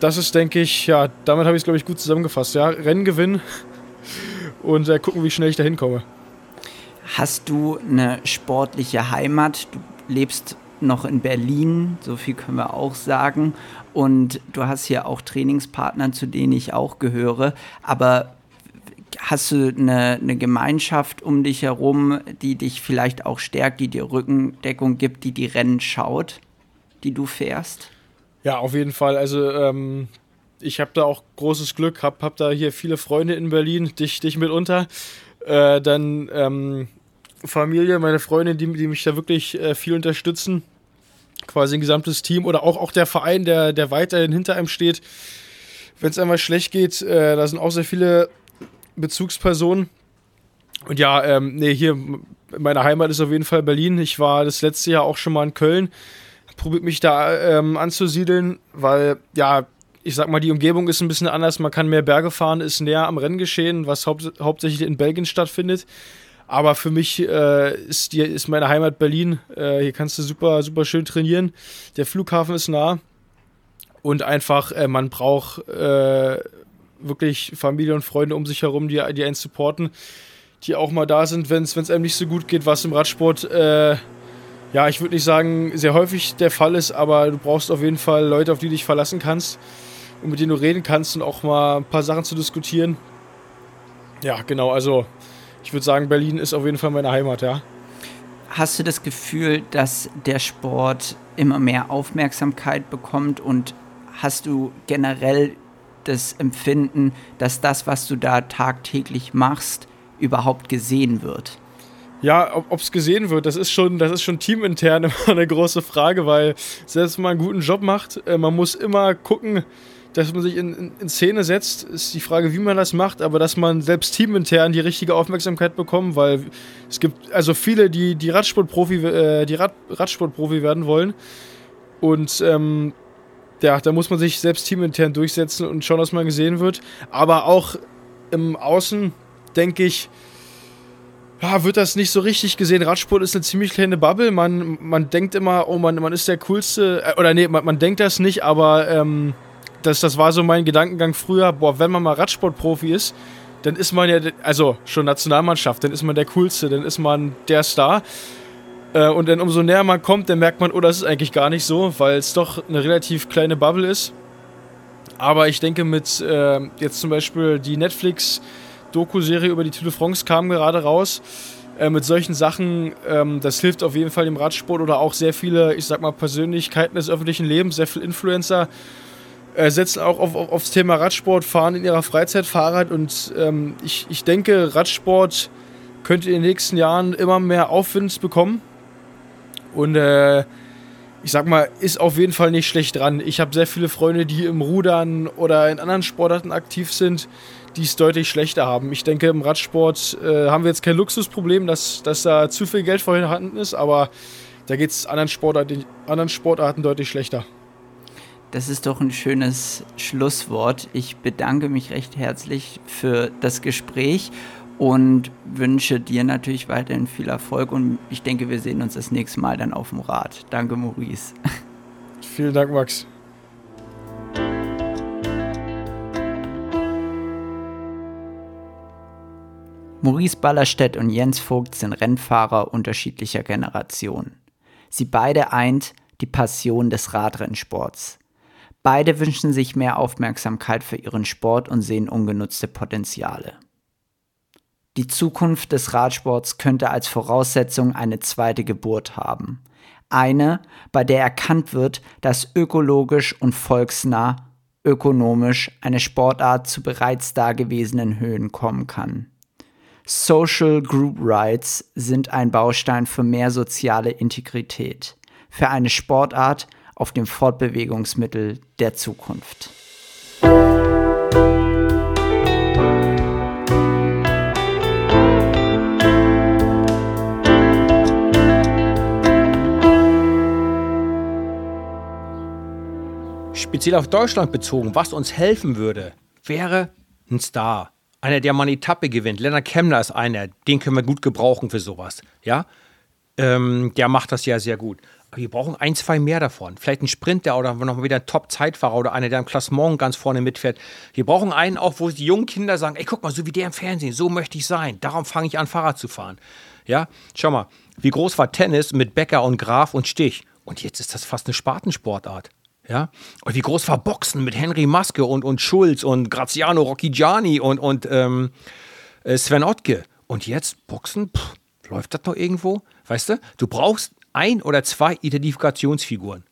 Speaker 3: das ist, denke ich, ja, damit habe ich es, glaube ich, gut zusammengefasst. Ja, Rennen gewinnen und äh, gucken, wie schnell ich da hinkomme.
Speaker 1: Hast du eine sportliche Heimat? Du lebst noch in Berlin, so viel können wir auch sagen. Und du hast hier auch Trainingspartner, zu denen ich auch gehöre. Aber hast du eine, eine, Gemeinschaft um dich herum, die dich vielleicht auch stärkt, die dir Rückendeckung gibt, die die Rennen schaut, die du fährst?
Speaker 3: Ja, auf jeden Fall. Also ähm, ich habe da auch großes Glück, habe hab da hier viele Freunde in Berlin, dich, dich mitunter. Äh, dann ähm, Familie, meine Freunde, die, die mich da wirklich äh, viel unterstützen quasi ein gesamtes Team oder auch, auch der Verein, der, der weiterhin hinter einem steht. Wenn es einmal schlecht geht, äh, da sind auch sehr viele Bezugspersonen. Und ja, ähm, nee, hier, meine Heimat ist auf jeden Fall Berlin. Ich war das letzte Jahr auch schon mal in Köln. Probiert mich da ähm, anzusiedeln, weil, ja, ich sag mal, die Umgebung ist ein bisschen anders. Man kann mehr Berge fahren, ist näher am Renngeschehen, was haupt hauptsächlich in Belgien stattfindet. Aber für mich äh, ist, die, ist meine Heimat Berlin. Äh, hier kannst du super, super schön trainieren. Der Flughafen ist nah. Und einfach, äh, man braucht äh, wirklich Familie und Freunde um sich herum, die, die einen supporten, die auch mal da sind, wenn es einem nicht so gut geht, was im Radsport, äh, ja, ich würde nicht sagen, sehr häufig der Fall ist, aber du brauchst auf jeden Fall Leute, auf die du dich verlassen kannst und mit denen du reden kannst und auch mal ein paar Sachen zu diskutieren. Ja, genau, also ich würde sagen, Berlin ist auf jeden Fall meine Heimat, ja.
Speaker 1: Hast du das Gefühl, dass der Sport immer mehr Aufmerksamkeit bekommt und hast du generell das Empfinden, dass das, was du da tagtäglich machst, überhaupt gesehen wird?
Speaker 3: Ja, ob es gesehen wird, das ist schon, das ist schon teamintern immer eine große Frage, weil selbst wenn man einen guten Job macht, äh, man muss immer gucken, dass man sich in, in, in, Szene setzt, ist die Frage, wie man das macht, aber dass man selbst teamintern die richtige Aufmerksamkeit bekommt, weil es gibt also viele, die die Radsportprofi, äh, Rad, Radsportprofi werden wollen und ähm, ja, da muss man sich selbst teamintern durchsetzen und schauen, dass man gesehen wird, aber auch im Außen denke ich, ja, wird das nicht so richtig gesehen. Radsport ist eine ziemlich kleine Bubble. Man, man denkt immer, oh, man, man ist der Coolste. Äh, oder nee, man, man denkt das nicht, aber ähm, das, das war so mein Gedankengang früher, boah, wenn man mal Radsportprofi ist, dann ist man ja, also schon Nationalmannschaft, dann ist man der Coolste, dann ist man der Star. Äh, und dann umso näher man kommt, dann merkt man, oh, das ist eigentlich gar nicht so, weil es doch eine relativ kleine Bubble ist. Aber ich denke, mit äh, jetzt zum Beispiel die Netflix-Doku-Serie über die Tour de France kam gerade raus. Äh, mit solchen Sachen, ähm, das hilft auf jeden Fall dem Radsport oder auch sehr viele, ich sag mal, Persönlichkeiten des öffentlichen Lebens, sehr viele Influencer äh, setzen auch auf, auf, aufs Thema Radsport, fahren in ihrer Freizeit Fahrrad und ähm, ich, ich denke, Radsport könnte in den nächsten Jahren immer mehr Aufwind bekommen und äh, ich sag mal, ist auf jeden Fall nicht schlecht dran. Ich habe sehr viele Freunde, die im Rudern oder in anderen Sportarten aktiv sind, die es deutlich schlechter haben. Ich denke, im Radsport äh, haben wir jetzt kein Luxusproblem, dass, dass da zu viel Geld vorhanden ist, aber da geht es anderen, Sportarten, anderen Sportarten deutlich schlechter.
Speaker 1: Das ist doch ein schönes Schlusswort. Ich bedanke mich recht herzlich für das Gespräch und wünsche dir natürlich weiterhin viel Erfolg und ich denke, wir sehen uns das nächste Mal dann auf dem Rad. Danke, Maurice.
Speaker 3: Vielen Dank, Max.
Speaker 1: Maurice Ballerstedt und Jens Vogt sind Rennfahrer unterschiedlicher Generationen. Sie beide eint die Passion des Radrennsports. Beide wünschen sich mehr Aufmerksamkeit für ihren Sport und sehen ungenutzte Potenziale. Die Zukunft des Radsports könnte als Voraussetzung eine zweite Geburt haben. Eine, bei der erkannt wird, dass ökologisch und volksnah, ökonomisch eine Sportart zu bereits dagewesenen Höhen kommen kann. Social Group Rights sind ein Baustein für mehr soziale Integrität, für eine Sportart, auf dem Fortbewegungsmittel der Zukunft.
Speaker 2: Speziell auf Deutschland bezogen, was uns helfen würde, wäre ein Star. Einer, der mal eine Etappe gewinnt. Lennart Kemmler ist einer, den können wir gut gebrauchen für sowas. Ja? Ähm, der macht das ja sehr gut wir brauchen ein, zwei mehr davon. Vielleicht ein Sprinter oder nochmal wieder ein Top-Zeitfahrer oder einer, der im Klassement ganz vorne mitfährt. Wir brauchen einen auch, wo die jungen Kinder sagen, ey, guck mal, so wie der im Fernsehen, so möchte ich sein. Darum fange ich an, Fahrrad zu fahren. Ja, schau mal, wie groß war Tennis mit Becker und Graf und Stich? Und jetzt ist das fast eine Spartensportart. Ja, und wie groß war Boxen mit Henry Maske und, und Schulz und Graziano Rocchigiani und, und ähm, äh, Sven Ottke. Und jetzt Boxen, pff, läuft das noch irgendwo? Weißt du, du brauchst ein oder zwei Identifikationsfiguren.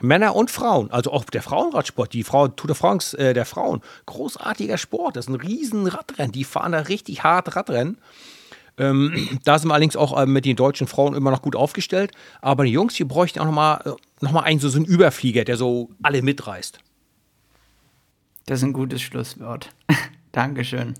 Speaker 2: Männer und Frauen, also auch der Frauenradsport, die Frau Tour de France äh, der Frauen, großartiger Sport, das ist ein riesen Radrennen, die fahren da richtig hart Radrennen. Ähm, da sind wir allerdings auch äh, mit den deutschen Frauen immer noch gut aufgestellt, aber die Jungs, die bräuchten auch nochmal äh, noch mal einen, so, so einen Überflieger, der so alle mitreißt.
Speaker 1: Das ist ein gutes Schlusswort. Dankeschön.